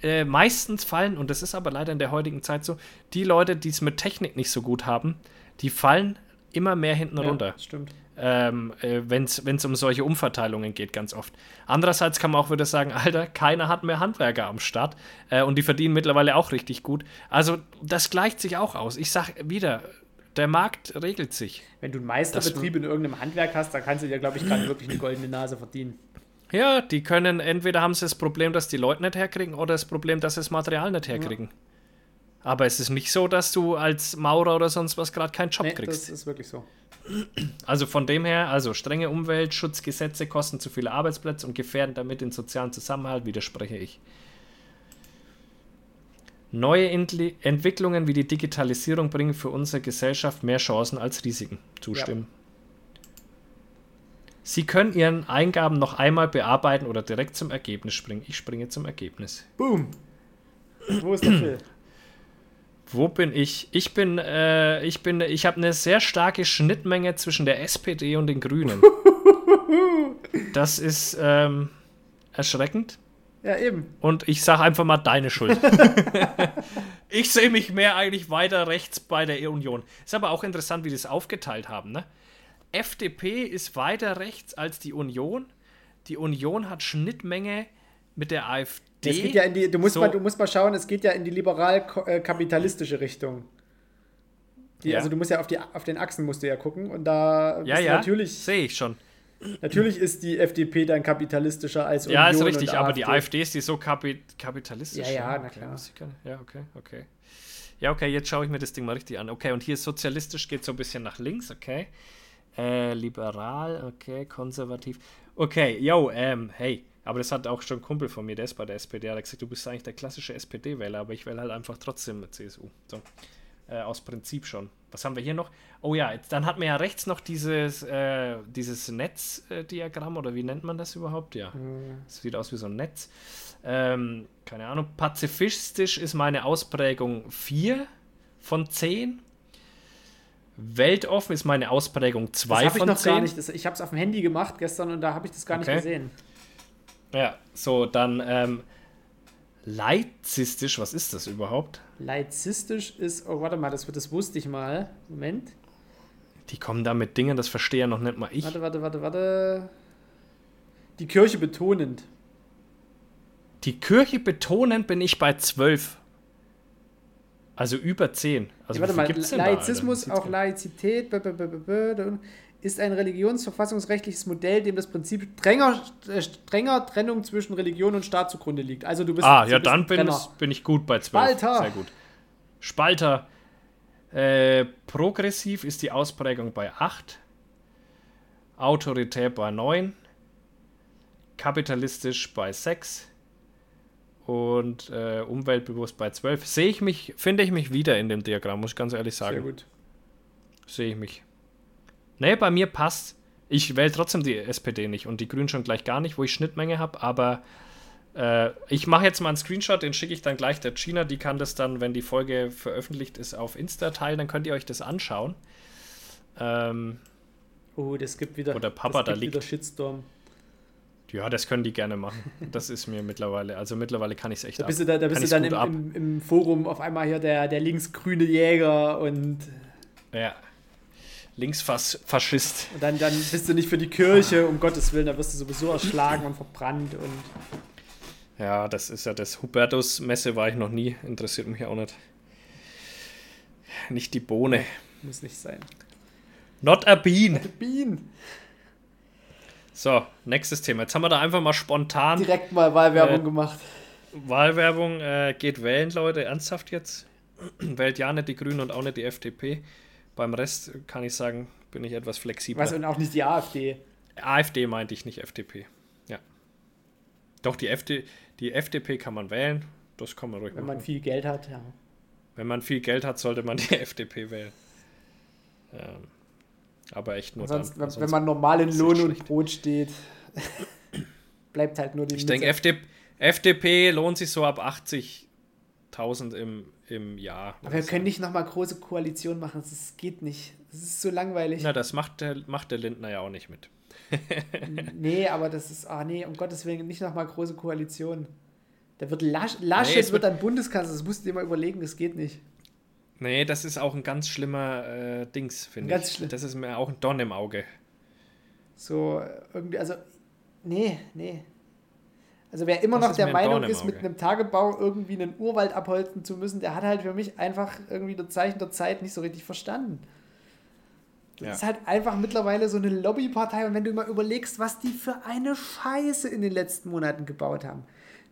Äh, meistens fallen, und das ist aber leider in der heutigen Zeit so, die Leute, die es mit Technik nicht so gut haben, die fallen immer mehr hinten ja, runter. Stimmt ähm, äh, wenn es um solche Umverteilungen geht, ganz oft. Andererseits kann man auch wieder sagen, Alter, keiner hat mehr Handwerker am Start äh, und die verdienen mittlerweile auch richtig gut. Also das gleicht sich auch aus. Ich sag wieder, der Markt regelt sich. Wenn du einen Meisterbetrieb in irgendeinem Handwerk hast, dann kannst du dir, glaube ich, gerade wirklich eine goldene Nase verdienen. Ja, die können, entweder haben sie das Problem, dass die Leute nicht herkriegen, oder das Problem, dass sie das Material nicht herkriegen. Ja. Aber es ist nicht so, dass du als Maurer oder sonst was gerade keinen Job nee, kriegst. Das ist wirklich so. Also von dem her, also strenge Umweltschutzgesetze kosten zu viele Arbeitsplätze und gefährden damit den sozialen Zusammenhalt, widerspreche ich. Neue Entli Entwicklungen wie die Digitalisierung bringen für unsere Gesellschaft mehr Chancen als Risiken. Zustimmen. Ja. Sie können Ihren Eingaben noch einmal bearbeiten oder direkt zum Ergebnis springen. Ich springe zum Ergebnis. Boom. Wo ist der Phil? Wo bin ich? Ich bin, äh, ich bin, ich habe eine sehr starke Schnittmenge zwischen der SPD und den Grünen. das ist ähm, erschreckend. Ja, eben. Und ich sage einfach mal deine Schuld. ich sehe mich mehr eigentlich weiter rechts bei der Union. Ist aber auch interessant, wie die es aufgeteilt haben. Ne? FDP ist weiter rechts als die Union. Die Union hat Schnittmenge mit der AfD. Es geht ja in die, du, musst so. mal, du musst mal schauen, es geht ja in die liberal-kapitalistische Richtung. Die, ja. Also du musst ja auf, die, auf den Achsen musst du ja gucken und da ja, ja. natürlich sehe ich schon. Natürlich ist die FDP dann kapitalistischer als Union Ja, ist richtig, aber AfD. die AfD ist die so kapi kapitalistisch. Ja, ja, na klar. Ja, okay, okay. Ja, okay, jetzt schaue ich mir das Ding mal richtig an. Okay, und hier sozialistisch geht so ein bisschen nach links, okay. Äh, liberal, okay, konservativ. Okay, yo, ähm, hey, aber das hat auch schon ein Kumpel von mir, der ist bei der SPD, der hat gesagt, du bist eigentlich der klassische SPD-Wähler, aber ich wähle halt einfach trotzdem CSU. So äh, aus Prinzip schon. Was haben wir hier noch? Oh ja, jetzt, dann hat man ja rechts noch dieses, äh, dieses Netzdiagramm oder wie nennt man das überhaupt? Ja, mhm. das sieht aus wie so ein Netz. Ähm, keine Ahnung, pazifistisch ist meine Ausprägung 4 von 10. Weltoffen ist meine Ausprägung 2 von ich noch 10. Gar nicht. ich habe es auf dem Handy gemacht gestern und da habe ich das gar okay. nicht gesehen. Ja, so, dann ähm, Laizistisch, was ist das überhaupt? Laizistisch ist, oh warte mal, das, das wusste ich mal. Moment. Die kommen da mit Dingen, das verstehe ja noch nicht mal ich. Warte, warte, warte, warte. Die Kirche betonend. Die Kirche betonend bin ich bei 12. Also über 10. Also ja, warte mal, Laizismus, auch Laizität, ist ein religionsverfassungsrechtliches Modell, dem das Prinzip strenger, äh, strenger Trennung zwischen Religion und Staat zugrunde liegt. Also du bist Ah, ja, dann bin, bin, ich gut bei 12. Spalter. Sehr gut. Spalter. Äh, progressiv ist die Ausprägung bei 8. Autoritär bei 9. Kapitalistisch bei 6. Und äh, umweltbewusst bei 12. Sehe ich mich, finde ich mich wieder in dem Diagramm, muss ich ganz ehrlich sagen. Sehr gut. Sehe ich mich. Nee, bei mir passt. Ich wähle trotzdem die SPD nicht und die Grünen schon gleich gar nicht, wo ich Schnittmenge habe, aber äh, ich mache jetzt mal einen Screenshot, den schicke ich dann gleich der China, die kann das dann, wenn die Folge veröffentlicht ist, auf Insta teilen, dann könnt ihr euch das anschauen. Ähm, oh, das gibt wieder, oder Papa da liegt. wieder Shitstorm. Ja, das können die gerne machen. Das ist mir mittlerweile, also mittlerweile kann ich es echt Da bist ab, du, da, da bist du dann im, im, im, Forum auf einmal hier der, der linksgrüne Jäger und. Ja, Linksfaschist. Und dann, dann bist du nicht für die Kirche, um Gottes Willen, da wirst du sowieso erschlagen und verbrannt und. Ja, das ist ja das. Hubertus-Messe war ich noch nie, interessiert mich auch nicht. Nicht die Bohne. Muss nicht sein. Not a bean. Not a bean. So, nächstes Thema. Jetzt haben wir da einfach mal spontan. Direkt mal Wahlwerbung äh, gemacht. Wahlwerbung äh, geht wählen, Leute. Ernsthaft jetzt? Wählt ja nicht die Grünen und auch nicht die FDP. Beim Rest kann ich sagen, bin ich etwas flexibler. Was und auch nicht die AfD. AfD meinte ich nicht FDP. Ja. Doch, die, FD, die FDP kann man wählen. Das kann man ruhig Wenn machen. man viel Geld hat, ja. Wenn man viel Geld hat, sollte man die FDP wählen. Ähm, aber echt nur sonst, dann. Wenn man normal in Lohn und Brot steht, bleibt halt nur die Ich denke, FDP, FDP lohnt sich so ab 80.000 im, im Jahr. Aber wir können nicht nochmal große Koalition machen, das geht nicht. Das ist so langweilig. Na, das macht der, macht der Lindner ja auch nicht mit. nee, aber das ist, ah nee, um Gottes Willen, nicht nochmal große Koalition. Da wird Lasch, Laschet nee, wird dann Bundeskanzler, das musst du dir mal überlegen, das geht nicht. Nee, das ist auch ein ganz schlimmer äh, Dings, finde ich. Schlimm. Das ist mir auch ein Don im Auge. So, irgendwie, also, nee, nee. Also wer immer das noch der Meinung ist, mit einem Tagebau irgendwie einen Urwald abholzen zu müssen, der hat halt für mich einfach irgendwie das Zeichen der Zeit nicht so richtig verstanden. Das ja. ist halt einfach mittlerweile so eine Lobbypartei und wenn du mal überlegst, was die für eine Scheiße in den letzten Monaten gebaut haben.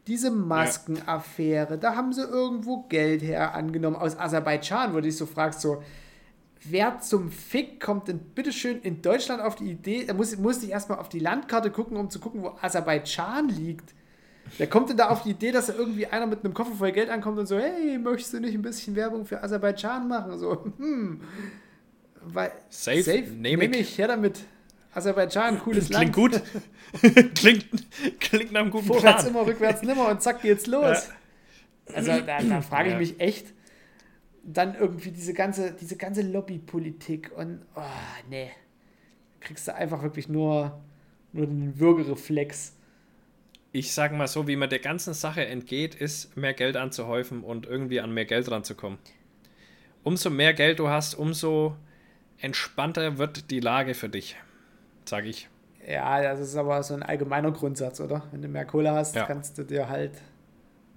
diese Maskenaffäre, da haben sie irgendwo Geld her angenommen aus Aserbaidschan, wo du dich so fragst, so, wer zum Fick kommt denn bitteschön in Deutschland auf die Idee, da muss, muss ich erstmal auf die Landkarte gucken, um zu gucken, wo Aserbaidschan liegt. Wer kommt denn da auf die Idee, dass da irgendwie einer mit einem Koffer voll Geld ankommt und so, hey, möchtest du nicht ein bisschen Werbung für Aserbaidschan machen? So, hm. Weil, safe, safe nehme nehm ich her damit. Aserbaidschan, cooles klingt Land. Klingt gut. klingt, klingt nach einem guten Vorwärts Plan. immer, rückwärts nimmer und zack geht's los. Ja. Also da, da frage ich ja. mich echt, dann irgendwie diese ganze, diese ganze Lobbypolitik und oh, nee. Kriegst du einfach wirklich nur, nur den Würgereflex. Ich sag mal so, wie man der ganzen Sache entgeht, ist, mehr Geld anzuhäufen und irgendwie an mehr Geld ranzukommen. Umso mehr Geld du hast, umso entspannter wird die Lage für dich sage ich. Ja, das ist aber so ein allgemeiner Grundsatz, oder? Wenn du mehr Kohle hast, ja. kannst du dir halt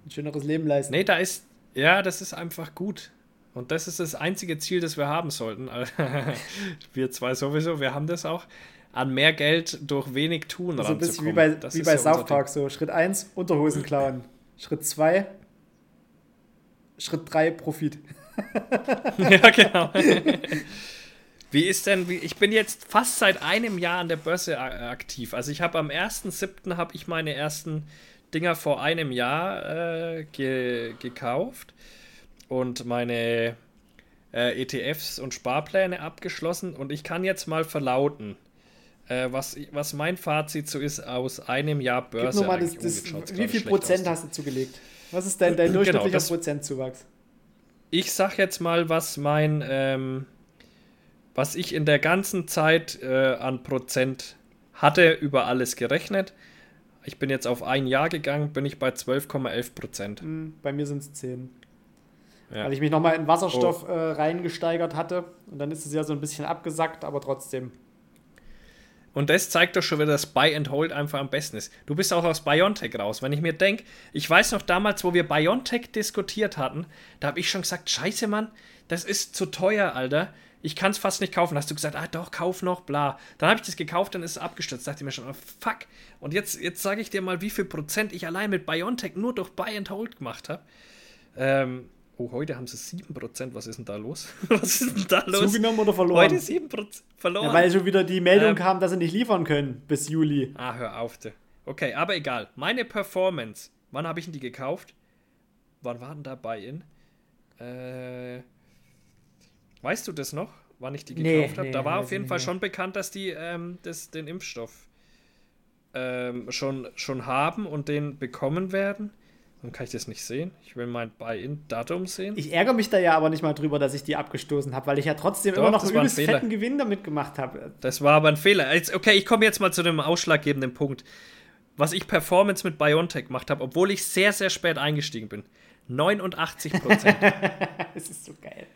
ein schöneres Leben leisten. Nee, da ist, ja, das ist einfach gut. Und das ist das einzige Ziel, das wir haben sollten. wir zwei sowieso, wir haben das auch. An mehr Geld durch wenig tun so also ein bisschen wie bei, das wie bei ja South Park. So, Schritt 1, Unterhosen klauen. Schritt 2, Schritt 3, Profit. ja, genau. Wie ist denn, wie, ich bin jetzt fast seit einem Jahr an der Börse aktiv. Also ich habe am 1.7. habe ich meine ersten Dinger vor einem Jahr äh, ge gekauft und meine äh, ETFs und Sparpläne abgeschlossen und ich kann jetzt mal verlauten, äh, was, was mein Fazit so ist aus einem Jahr Börse. Das, das, wie viel Prozent hast du zugelegt? Was ist dein, dein genau, durchschnittlicher genau, Prozentzuwachs? Ich sag jetzt mal, was mein ähm, was ich in der ganzen Zeit äh, an Prozent hatte, über alles gerechnet. Ich bin jetzt auf ein Jahr gegangen, bin ich bei 12,11 Prozent. Hm, bei mir sind es 10. Ja. Weil ich mich nochmal in Wasserstoff oh. äh, reingesteigert hatte. Und dann ist es ja so ein bisschen abgesackt, aber trotzdem. Und das zeigt doch schon wieder, dass Buy and Hold einfach am besten ist. Du bist auch aus Biontech raus. Wenn ich mir denke, ich weiß noch damals, wo wir Biontech diskutiert hatten, da habe ich schon gesagt, scheiße, Mann, das ist zu teuer, Alter ich kann es fast nicht kaufen. Hast du gesagt, ah doch, kauf noch, bla. Dann habe ich das gekauft, dann ist es abgestürzt. Da dachte ich mir schon, oh, fuck. Und jetzt, jetzt sage ich dir mal, wie viel Prozent ich allein mit Biontech nur durch Buy and Hold gemacht habe. Ähm, oh, heute haben sie 7%. Was ist denn da los? Was ist denn da los? Zugenommen oder verloren? Heute 7% verloren. Ja, weil schon wieder die Meldung ähm, kam, dass sie nicht liefern können bis Juli. Ah, hör auf. Okay, aber egal. Meine Performance. Wann habe ich denn die gekauft? Wann war denn da Buy-in? Äh Weißt du das noch, wann ich die gekauft nee, habe? Nee, da war auf jeden Fall mehr. schon bekannt, dass die ähm, das, den Impfstoff ähm, schon, schon haben und den bekommen werden. Dann kann ich das nicht sehen. Ich will mein Buy-in-Datum sehen. Ich ärgere mich da ja aber nicht mal drüber, dass ich die abgestoßen habe, weil ich ja trotzdem Doch, immer noch einen übelst ein fetten Gewinn damit gemacht habe. Das war aber ein Fehler. Jetzt, okay, ich komme jetzt mal zu dem ausschlaggebenden Punkt. Was ich Performance mit BioNTech gemacht habe, obwohl ich sehr, sehr spät eingestiegen bin. 89 Prozent. das ist so geil.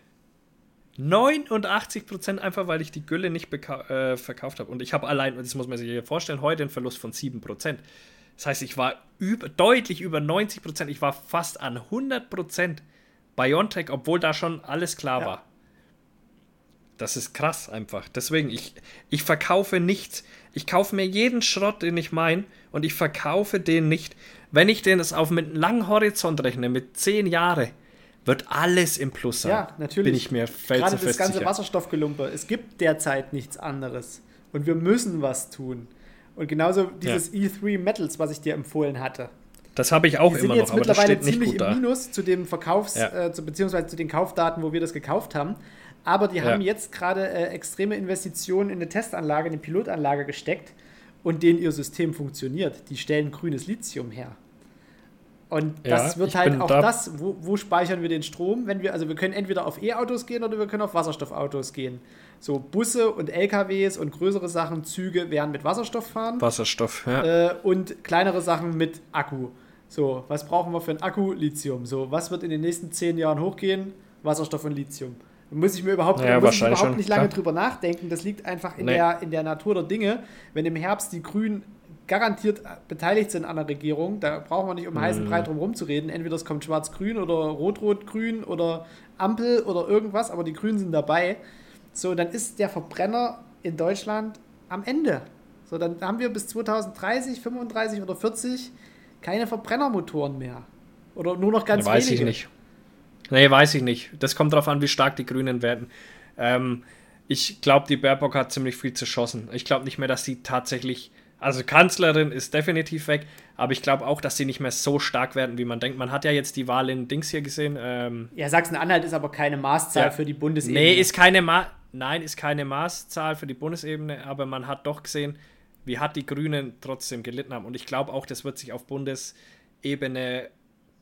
89 Prozent einfach, weil ich die Gülle nicht äh, verkauft habe. Und ich habe allein, das muss man sich hier vorstellen, heute einen Verlust von 7 Prozent. Das heißt, ich war über, deutlich über 90 Prozent. Ich war fast an 100 Prozent Biontech, obwohl da schon alles klar ja. war. Das ist krass einfach. Deswegen, ich, ich verkaufe nichts. Ich kaufe mir jeden Schrott, den ich meine, und ich verkaufe den nicht. Wenn ich den das auf mit einem langen Horizont rechne, mit 10 Jahren, wird alles im Plus sein. Ja, natürlich. Bin ich mir Gerade das ganze sicher. Wasserstoffgelumpe. Es gibt derzeit nichts anderes. Und wir müssen was tun. Und genauso dieses ja. E3 Metals, was ich dir empfohlen hatte. Das habe ich auch Die immer noch, aber das steht nicht gut da. Minus zu dem Verkaufs- ja. äh, zu, beziehungsweise zu den Kaufdaten, wo wir das gekauft haben. Aber die ja. haben jetzt gerade äh, extreme Investitionen in eine Testanlage, in eine Pilotanlage gesteckt und denen ihr System funktioniert. Die stellen grünes Lithium her. Und das ja, wird halt auch da das, wo, wo, speichern wir den Strom, wenn wir, also wir können entweder auf E-Autos gehen oder wir können auf Wasserstoffautos gehen. So Busse und LKWs und größere Sachen, Züge werden mit Wasserstoff fahren. Wasserstoff, ja. Äh, und kleinere Sachen mit Akku. So, was brauchen wir für ein Akku? Lithium. So, was wird in den nächsten zehn Jahren hochgehen? Wasserstoff und Lithium. Da muss ich mir überhaupt, ja, muss ich überhaupt schon, nicht lange klar. drüber nachdenken. Das liegt einfach in, nee. der, in der Natur der Dinge. Wenn im Herbst die Grünen garantiert beteiligt sind an der Regierung. Da brauchen wir nicht um mhm. heißen Brei drum rumzureden. Entweder es kommt schwarz-grün oder rot-rot-grün oder Ampel oder irgendwas, aber die Grünen sind dabei. So, dann ist der Verbrenner in Deutschland am Ende. So, dann haben wir bis 2030, 35 oder 40 keine Verbrennermotoren mehr. Oder nur noch ganz weiß wenige. Weiß ich nicht. Nee, weiß ich nicht. Das kommt darauf an, wie stark die Grünen werden. Ähm, ich glaube, die Baerbock hat ziemlich viel zerschossen. Ich glaube nicht mehr, dass sie tatsächlich. Also Kanzlerin ist definitiv weg, aber ich glaube auch, dass sie nicht mehr so stark werden, wie man denkt. Man hat ja jetzt die Wahl in Dings hier gesehen. Ähm, ja, Sachsen-Anhalt ist aber keine Maßzahl ja, für die Bundesebene. Nee, ist keine Ma Nein, ist keine Maßzahl für die Bundesebene, aber man hat doch gesehen, wie hat die Grünen trotzdem gelitten haben. Und ich glaube auch, das wird sich auf Bundesebene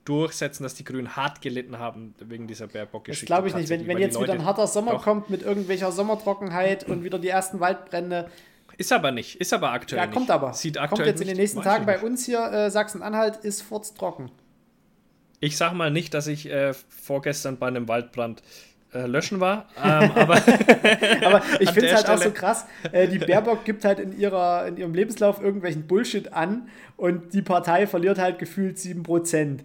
durchsetzen, dass die Grünen hart gelitten haben wegen dieser Baerbock-Geschichte. Das glaube ich nicht. Wenn, wenn jetzt wieder ein harter Sommer doch. kommt mit irgendwelcher Sommertrockenheit und wieder die ersten Waldbrände. Ist aber nicht. Ist aber aktuell ja, kommt aber. Sieht aktuell kommt jetzt in den nächsten Tagen bei uns hier, äh, Sachsen-Anhalt ist furztrocken. Ich sag mal nicht, dass ich äh, vorgestern bei einem Waldbrand äh, löschen war. Ähm, aber, aber ich finde es halt Stelle. auch so krass. Äh, die Baerbock gibt halt in, ihrer, in ihrem Lebenslauf irgendwelchen Bullshit an und die Partei verliert halt gefühlt 7%.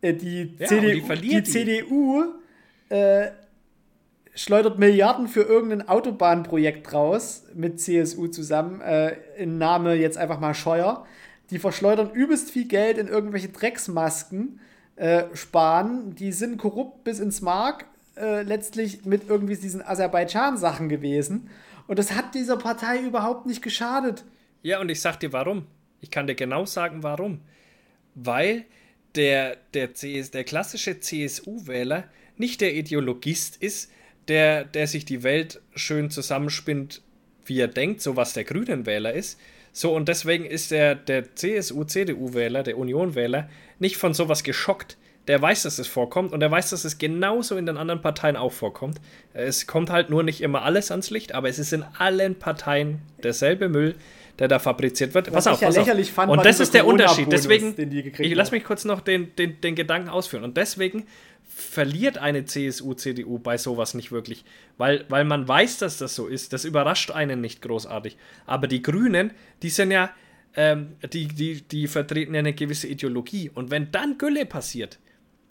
Äh, die, ja, CDU, die, die, CDU äh, schleudert Milliarden für irgendein Autobahnprojekt raus mit CSU zusammen, äh, in Name jetzt einfach mal Scheuer. Die verschleudern übelst viel Geld in irgendwelche Drecksmasken, äh, sparen, die sind korrupt bis ins Mark, äh, letztlich mit irgendwie diesen Aserbaidschan-Sachen gewesen. Und das hat dieser Partei überhaupt nicht geschadet. Ja, und ich sag dir warum. Ich kann dir genau sagen, warum. Weil der, der, CS, der klassische CSU-Wähler nicht der Ideologist ist, der, der sich die Welt schön zusammenspinnt, wie er denkt, so was der Grünen-Wähler ist. So, und deswegen ist der, der CSU-CDU-Wähler, der Union-Wähler, nicht von sowas geschockt. Der weiß, dass es vorkommt und er weiß, dass es genauso in den anderen Parteien auch vorkommt. Es kommt halt nur nicht immer alles ans Licht, aber es ist in allen Parteien derselbe Müll, der da fabriziert wird. Was pass auf, ja pass lächerlich auf. Fand, und das ist der Unterschied. Deswegen, ich lass mich kurz noch den, den, den Gedanken ausführen. Und deswegen verliert eine CSU, CDU bei sowas nicht wirklich, weil, weil man weiß, dass das so ist. Das überrascht einen nicht großartig. Aber die Grünen, die sind ja, ähm, die, die, die vertreten ja eine gewisse Ideologie. Und wenn dann Gülle passiert,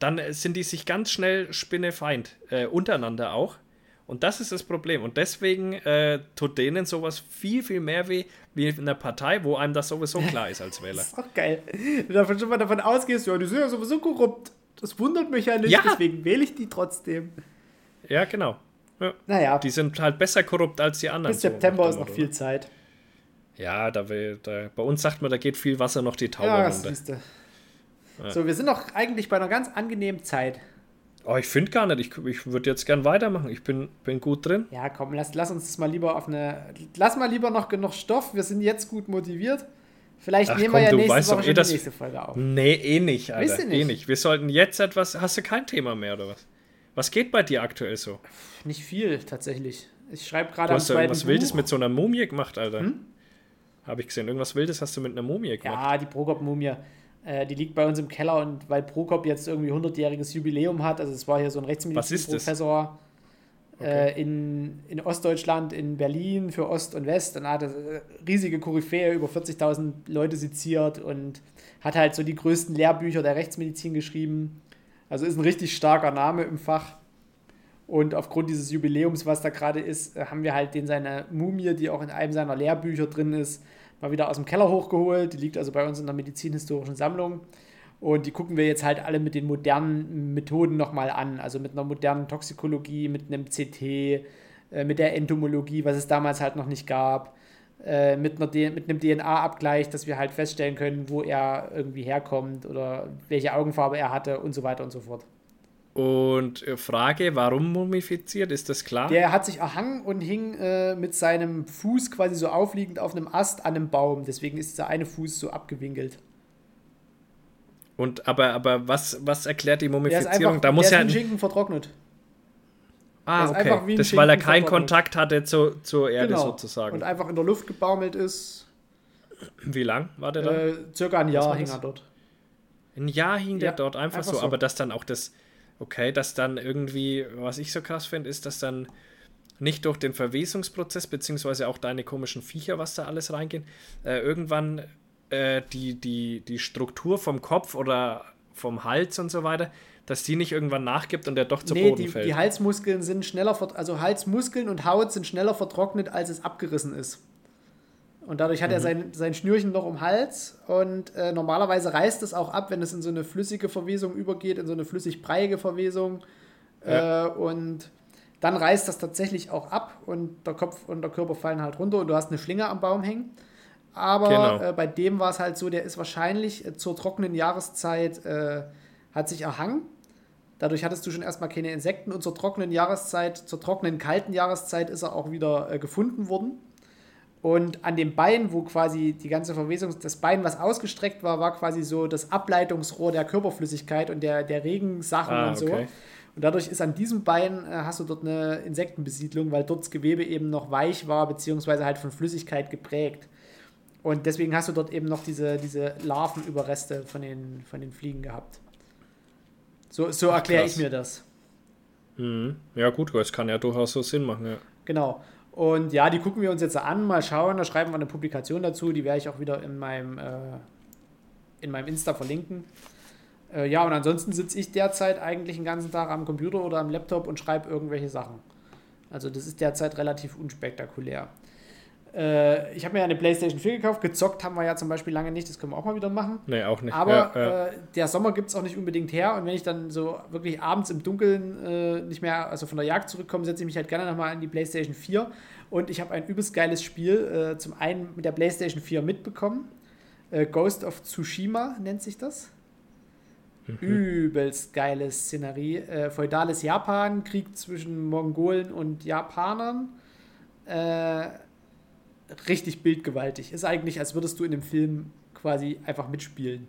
dann sind die sich ganz schnell Spinnefeind, äh, untereinander auch. Und das ist das Problem. Und deswegen äh, tut denen sowas viel, viel mehr weh wie in einer Partei, wo einem das sowieso klar ist als Wähler. das ist auch geil. Du davon schon mal davon ausgehst, ja, die sind ja sowieso korrupt. Das wundert mich ja nicht, ja. deswegen wähle ich die trotzdem. Ja, genau. Ja. Naja. Die sind halt besser korrupt als die anderen. Bis September so, ist noch viel Zeit. Ja, da, will, da, bei uns sagt man, da geht viel Wasser noch die Taube ja, runter. Ja. So, wir sind noch eigentlich bei einer ganz angenehmen Zeit. Oh, ich finde gar nicht. Ich, ich würde jetzt gern weitermachen. Ich bin, bin gut drin. Ja, komm, lass, lass uns das mal lieber auf eine. Lass mal lieber noch genug Stoff. Wir sind jetzt gut motiviert. Vielleicht Ach, nehmen komm, wir ja nächste Woche eh, das, die nächste Folge auf. Nee, eh nicht, Alter. Eh nicht? Eh nicht. Wir sollten jetzt etwas. Hast du kein Thema mehr oder was? Was geht bei dir aktuell so? Nicht viel, tatsächlich. Ich schreibe gerade am zweiten Du hast irgendwas Wildes mit so einer Mumie gemacht, Alter. Hm? Habe ich gesehen. Irgendwas Wildes hast du mit einer Mumie gemacht. Ja, die Prokop-Mumie. Äh, die liegt bei uns im Keller und weil Prokop jetzt irgendwie 100-jähriges Jubiläum hat, also es war hier so ein Rechtsmedizinprofessor äh, okay. in, in Ostdeutschland, in Berlin für Ost und West und hat äh, riesige Koryphäe, über 40.000 Leute seziert und hat halt so die größten Lehrbücher der Rechtsmedizin geschrieben. Also ist ein richtig starker Name im Fach. Und aufgrund dieses Jubiläums, was da gerade ist, haben wir halt den seine Mumie, die auch in einem seiner Lehrbücher drin ist, mal wieder aus dem Keller hochgeholt. Die liegt also bei uns in der medizinhistorischen Sammlung. Und die gucken wir jetzt halt alle mit den modernen Methoden nochmal an. Also mit einer modernen Toxikologie, mit einem CT, äh, mit der Entomologie, was es damals halt noch nicht gab. Äh, mit, einer, mit einem DNA-Abgleich, dass wir halt feststellen können, wo er irgendwie herkommt oder welche Augenfarbe er hatte und so weiter und so fort. Und äh, Frage, warum mumifiziert, ist das klar? Der hat sich erhangen und hing äh, mit seinem Fuß quasi so aufliegend auf einem Ast an einem Baum. Deswegen ist dieser eine Fuß so abgewinkelt. Und aber, aber was, was erklärt die Mumifizierung? Einfach, da muss der ja ist wie Schinken vertrocknet. Ah, okay. Das, weil er keinen Kontakt hatte zu, zur Erde genau. sozusagen. Und einfach in der Luft gebaumelt ist. Wie lang war der da? Äh, circa ein Jahr hing er dort. Ein Jahr hing ja, der dort einfach, einfach so, so, aber dass dann auch das, okay, dass dann irgendwie, was ich so krass finde, ist, dass dann nicht durch den Verwesungsprozess, beziehungsweise auch deine komischen Viecher, was da alles reingehen, äh, irgendwann äh, die, die, die Struktur vom Kopf oder vom Hals und so weiter, dass die nicht irgendwann nachgibt und der doch zu nee, Boden die, fällt. Die Halsmuskeln sind schneller, also Halsmuskeln und Haut sind schneller vertrocknet, als es abgerissen ist. Und dadurch hat mhm. er sein, sein Schnürchen noch um Hals. Und äh, normalerweise reißt es auch ab, wenn es in so eine flüssige Verwesung übergeht, in so eine flüssig-breiige Verwesung. Ja. Äh, und dann reißt das tatsächlich auch ab und der Kopf und der Körper fallen halt runter und du hast eine Schlinge am Baum hängen. Aber genau. äh, bei dem war es halt so, der ist wahrscheinlich äh, zur trockenen Jahreszeit, äh, hat sich erhangen. Dadurch hattest du schon erstmal keine Insekten und zur trockenen Jahreszeit, zur trockenen kalten Jahreszeit ist er auch wieder äh, gefunden worden. Und an dem Bein, wo quasi die ganze Verwesung, das Bein, was ausgestreckt war, war quasi so das Ableitungsrohr der Körperflüssigkeit und der, der Regensachen ah, und so. Okay. Und dadurch ist an diesem Bein, äh, hast du dort eine Insektenbesiedlung, weil dort das Gewebe eben noch weich war, beziehungsweise halt von Flüssigkeit geprägt. Und deswegen hast du dort eben noch diese, diese Larvenüberreste von den, von den Fliegen gehabt. So, so erkläre ich mir das. Mhm. Ja, gut, das kann ja durchaus so Sinn machen, ja. Genau. Und ja, die gucken wir uns jetzt an, mal schauen, da schreiben wir eine Publikation dazu, die werde ich auch wieder in meinem, äh, in meinem Insta verlinken. Äh, ja, und ansonsten sitze ich derzeit eigentlich den ganzen Tag am Computer oder am Laptop und schreibe irgendwelche Sachen. Also das ist derzeit relativ unspektakulär. Äh, ich habe mir eine PlayStation 4 gekauft. Gezockt haben wir ja zum Beispiel lange nicht. Das können wir auch mal wieder machen. Nee, auch nicht. Aber ja, ja. Äh, der Sommer gibt es auch nicht unbedingt her. Und wenn ich dann so wirklich abends im Dunkeln äh, nicht mehr, also von der Jagd zurückkomme, setze ich mich halt gerne nochmal an die PlayStation 4. Und ich habe ein übelst geiles Spiel äh, zum einen mit der PlayStation 4 mitbekommen. Äh, Ghost of Tsushima nennt sich das. Mhm. Übelst geiles Szenerie. Äh, feudales Japan, Krieg zwischen Mongolen und Japanern. Äh, richtig bildgewaltig. Ist eigentlich, als würdest du in dem Film quasi einfach mitspielen.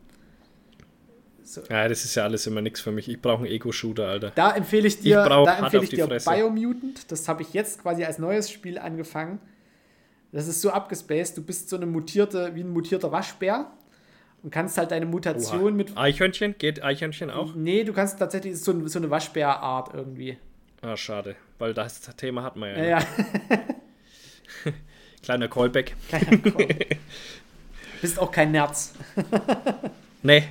So. Ja, das ist ja alles immer nichts für mich. Ich brauche einen Ego-Shooter, Alter. Da empfehle ich dir, ich da empfehle ich dir Biomutant. Das habe ich jetzt quasi als neues Spiel angefangen. Das ist so abgespaced. Du bist so eine mutierte, wie ein mutierter Waschbär und kannst halt deine Mutation Oha. mit. Eichhörnchen? Geht Eichhörnchen auch? Nee, du kannst tatsächlich so, so eine Waschbärart irgendwie. Ah, schade. Weil das Thema hat man ja. Ja, ja. Kleiner Callback. Kleiner Callback. Bist auch kein Nerz. nee.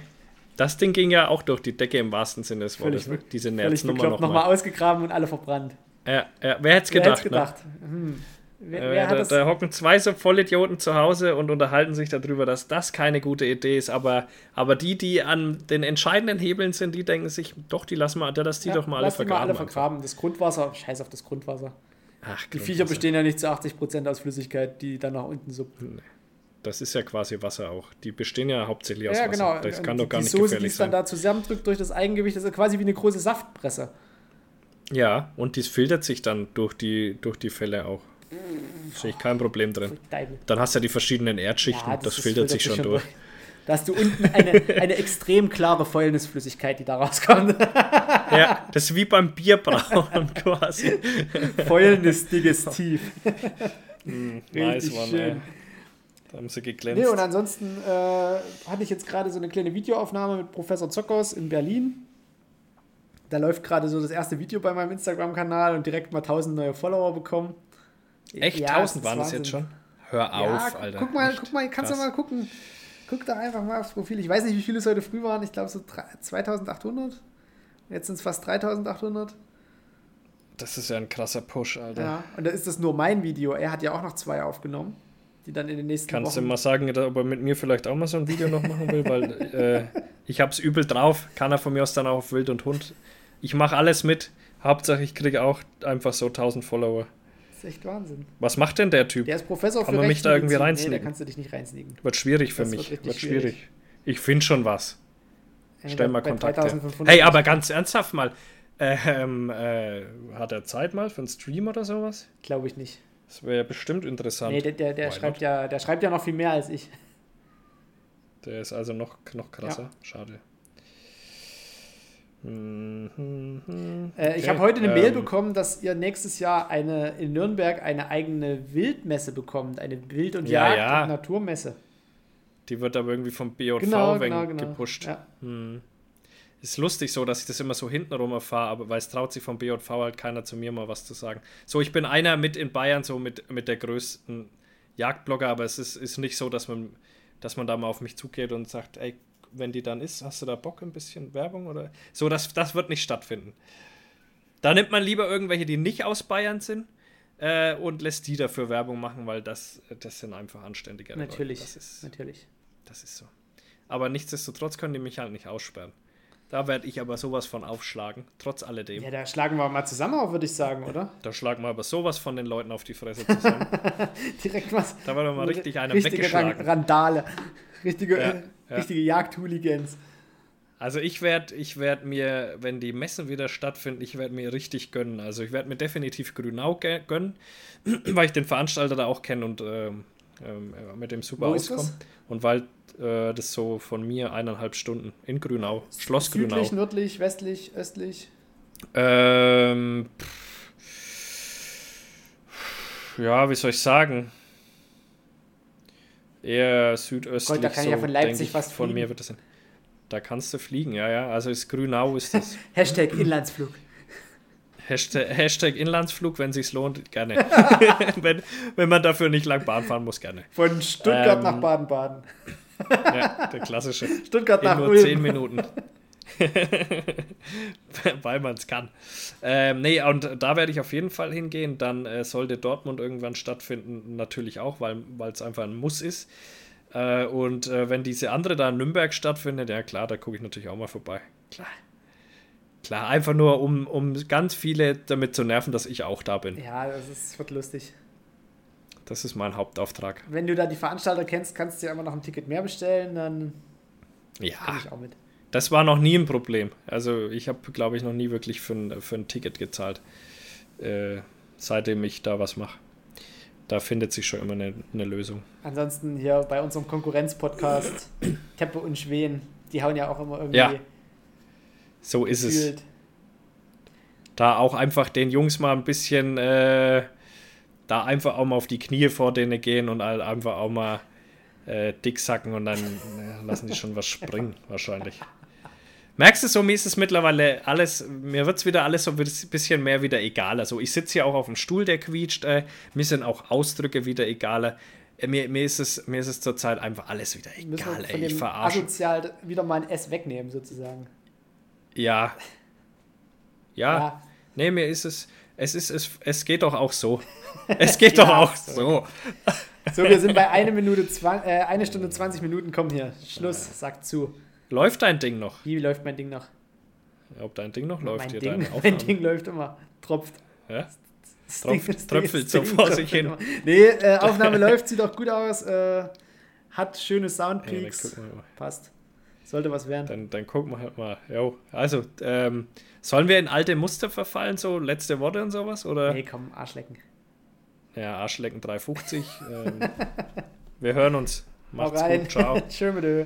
Das Ding ging ja auch durch die Decke im wahrsten Sinne des Wortes. Diese Nerznummer nochmal. Nochmal ausgegraben und alle verbrannt. Ja, ja. wer hätte es gedacht? gedacht? Ne? Hm. Wer, äh, wer da, da, hocken zwei so Vollidioten zu Hause und unterhalten sich darüber, dass das keine gute Idee ist. Aber, aber die, die an den entscheidenden Hebeln sind, die denken sich, doch, die lassen wir, dass die ja, doch mal alle vergraben. Mal alle vergraben. Das Grundwasser, scheiß auf das Grundwasser. Ach, die Viecher bestehen ja nicht zu 80% aus Flüssigkeit, die dann nach unten suppt. Das ist ja quasi Wasser auch. Die bestehen ja hauptsächlich aus ja, Wasser. Genau. Das kann doch gar die nicht Soße, gefährlich die sein. dann da zusammendrückt durch das Eigengewicht, das ist quasi wie eine große Saftpresse. Ja, und dies filtert sich dann durch die, durch die Fälle auch. Sehe ich kein Problem drin. Dann hast du ja die verschiedenen Erdschichten, ja, das, das filtert, filtert sich schon durch. durch. Da hast du unten eine, eine extrem klare Fäulnisflüssigkeit, die da rauskommt. ja, das ist wie beim Bierbrauen quasi. Fäulnisdigestiv. mm, nice one, schön. Ey. Da haben sie geglänzt. Nee, und ansonsten äh, hatte ich jetzt gerade so eine kleine Videoaufnahme mit Professor Zockers in Berlin. Da läuft gerade so das erste Video bei meinem Instagram-Kanal und direkt mal 1000 neue Follower bekommen. Echt? Ja, 1000 waren das jetzt schon? Hör auf, ja, Alter. Guck mal, guck mal, kannst du mal gucken. Guck da einfach mal aufs Profil. Ich weiß nicht, wie viele es heute früh waren. Ich glaube so 2800. Jetzt sind es fast 3800. Das ist ja ein krasser Push, Alter. Ja, und da ist das nur mein Video. Er hat ja auch noch zwei aufgenommen, die dann in den nächsten Kannst Wochen du mal sagen, ob er mit mir vielleicht auch mal so ein Video noch machen will? Weil äh, ich hab's übel drauf. Kann er von mir aus dann auch auf Wild und Hund. Ich mache alles mit. Hauptsache, ich kriege auch einfach so 1000 Follower ist echt Wahnsinn. Was macht denn der Typ? Der ist Professor Kann für man mich da irgendwie reinsneaken? Nee, da kannst du dich nicht reinsneaken. Wird schwierig für das mich. Wird, wird schwierig. schwierig. Ich finde schon was. Stell mal Kontakt Hey, aber ganz ernsthaft mal. Ähm, äh, hat er Zeit mal für einen Stream oder sowas? Glaube ich nicht. Das wäre ja bestimmt interessant. Nee, der, der, der schreibt ja, der schreibt ja noch viel mehr als ich. Der ist also noch, noch krasser. Ja. Schade. Mhm. Äh, ich habe heute eine Mail ähm, bekommen, dass ihr nächstes Jahr eine in Nürnberg eine eigene Wildmesse bekommt, eine Wild- und ja, Jagd- ja. und Naturmesse. Die wird aber irgendwie vom BJV genau, genau, genau. gepusht. Ja. Hm. Ist lustig so, dass ich das immer so hintenrum erfahre, aber weil es traut sich vom BJV halt keiner zu mir mal was zu sagen. So, ich bin einer mit in Bayern, so mit, mit der größten Jagdblogger, aber es ist, ist nicht so, dass man, dass man da mal auf mich zugeht und sagt, ey, wenn die dann ist, hast du da Bock, ein bisschen Werbung oder so? Das, das wird nicht stattfinden. Da nimmt man lieber irgendwelche, die nicht aus Bayern sind, äh, und lässt die dafür Werbung machen, weil das, das sind einfach anständige Natürlich, Leute. Das ist, natürlich. Das ist so. Aber nichtsdestotrotz können die mich halt nicht aussperren. Da werde ich aber sowas von aufschlagen, trotz alledem. Ja, da schlagen wir mal zusammen auf, würde ich sagen, oder? Da schlagen wir aber sowas von den Leuten auf die Fresse zusammen. Direkt was. Da wird mal richtig einer richtige weggeschlagen. Randale. Richtige, Ja, ja. richtige Jagdhooligans. Also ich werde ich werd mir, wenn die Messen wieder stattfinden, ich werde mir richtig gönnen. Also ich werde mir definitiv Grünau gönnen, weil ich den Veranstalter da auch kenne und ähm, ähm, mit dem super auskomme. Und weil äh, das so von mir eineinhalb Stunden in Grünau, Schloss Grünau. Südlich, nördlich, westlich, östlich. Ähm, pff, ja, wie soll ich sagen? Eher südöstlich. Gott, da kann ich ja von Leipzig ich, Von fliegen. mir wird das sein. Da kannst du fliegen, ja, ja. Also ist Grünau ist das. Hashtag Inlandsflug. Hashtag, Hashtag Inlandsflug, wenn sich's lohnt, gerne. wenn, wenn man dafür nicht lang Bahn fahren muss, gerne. Von Stuttgart Ähm, nach Baden-Baden. Ja, der klassische. Stuttgart In nach nur Ulm. 10 Minuten. Weil man es kann. Ähm, nee, und da werde ich auf jeden Fall hingehen. Dann äh, sollte Dortmund irgendwann stattfinden, natürlich auch, weil es einfach ein Muss ist. Äh, und äh, wenn diese andere da in Nürnberg stattfindet, ja klar, da gucke ich natürlich auch mal vorbei. Klar. Klar, einfach nur, um, um ganz viele damit zu nerven, dass ich auch da bin. Ja, das ist, wird lustig. Das ist mein Hauptauftrag. Wenn du da die Veranstalter kennst, kannst du ja immer noch ein Ticket mehr bestellen, dann Ja, ich auch mit. das war noch nie ein Problem. Also ich habe, glaube ich, noch nie wirklich für ein, für ein Ticket gezahlt, äh, seitdem ich da was mache. Da findet sich schon immer eine, eine Lösung. Ansonsten hier bei unserem Konkurrenz-Podcast Teppe und Schweden, die hauen ja auch immer irgendwie Ja, So ist es. gefühlt. Da auch einfach den Jungs mal ein bisschen, äh, da einfach auch mal auf die Knie vor denen gehen und halt einfach auch mal äh, dick sacken und dann äh, lassen die schon was springen, wahrscheinlich. Merkst du so, mir ist es mittlerweile alles, mir wird es wieder alles so ein bisschen mehr wieder egal. Also ich sitze hier auch auf dem Stuhl, der quietscht, äh, mir sind auch Ausdrücke wieder egaler. Äh, mir, mir ist es, mir ist es zurzeit einfach alles wieder egal, ey. Ich verarsche. asozial wieder mal ein S wegnehmen, sozusagen. Ja. Ja. Ja. Nee, mir ist es, es ist, es, es geht doch auch so. Es geht doch Ja, auch so. so. So, wir sind bei eine Minute, zwan- äh, eine Stunde 20 Minuten. Komm hier, Schluss, sagt zu. Läuft dein Ding noch? Wie läuft mein Ding noch? Ob dein Ding noch läuft mein, hier, Ding, deine mein. Ding läuft immer. Tropft. Ja? Tropft- tröpfelt so vor sich hin. immer. Nee, äh, Aufnahme läuft, sieht auch gut aus. Äh, hat schöne Ja, Soundpeaks. mal. Passt. Sollte was werden. dann, dann gucken wir halt mal. Jo. Also, ähm, sollen wir in alte Muster verfallen, so letzte Worte und sowas? Oder? Nee, komm, Arschlecken. Ja, Arschlecken 350. ähm, wir hören uns. Macht's gut. Ciao. Tschö.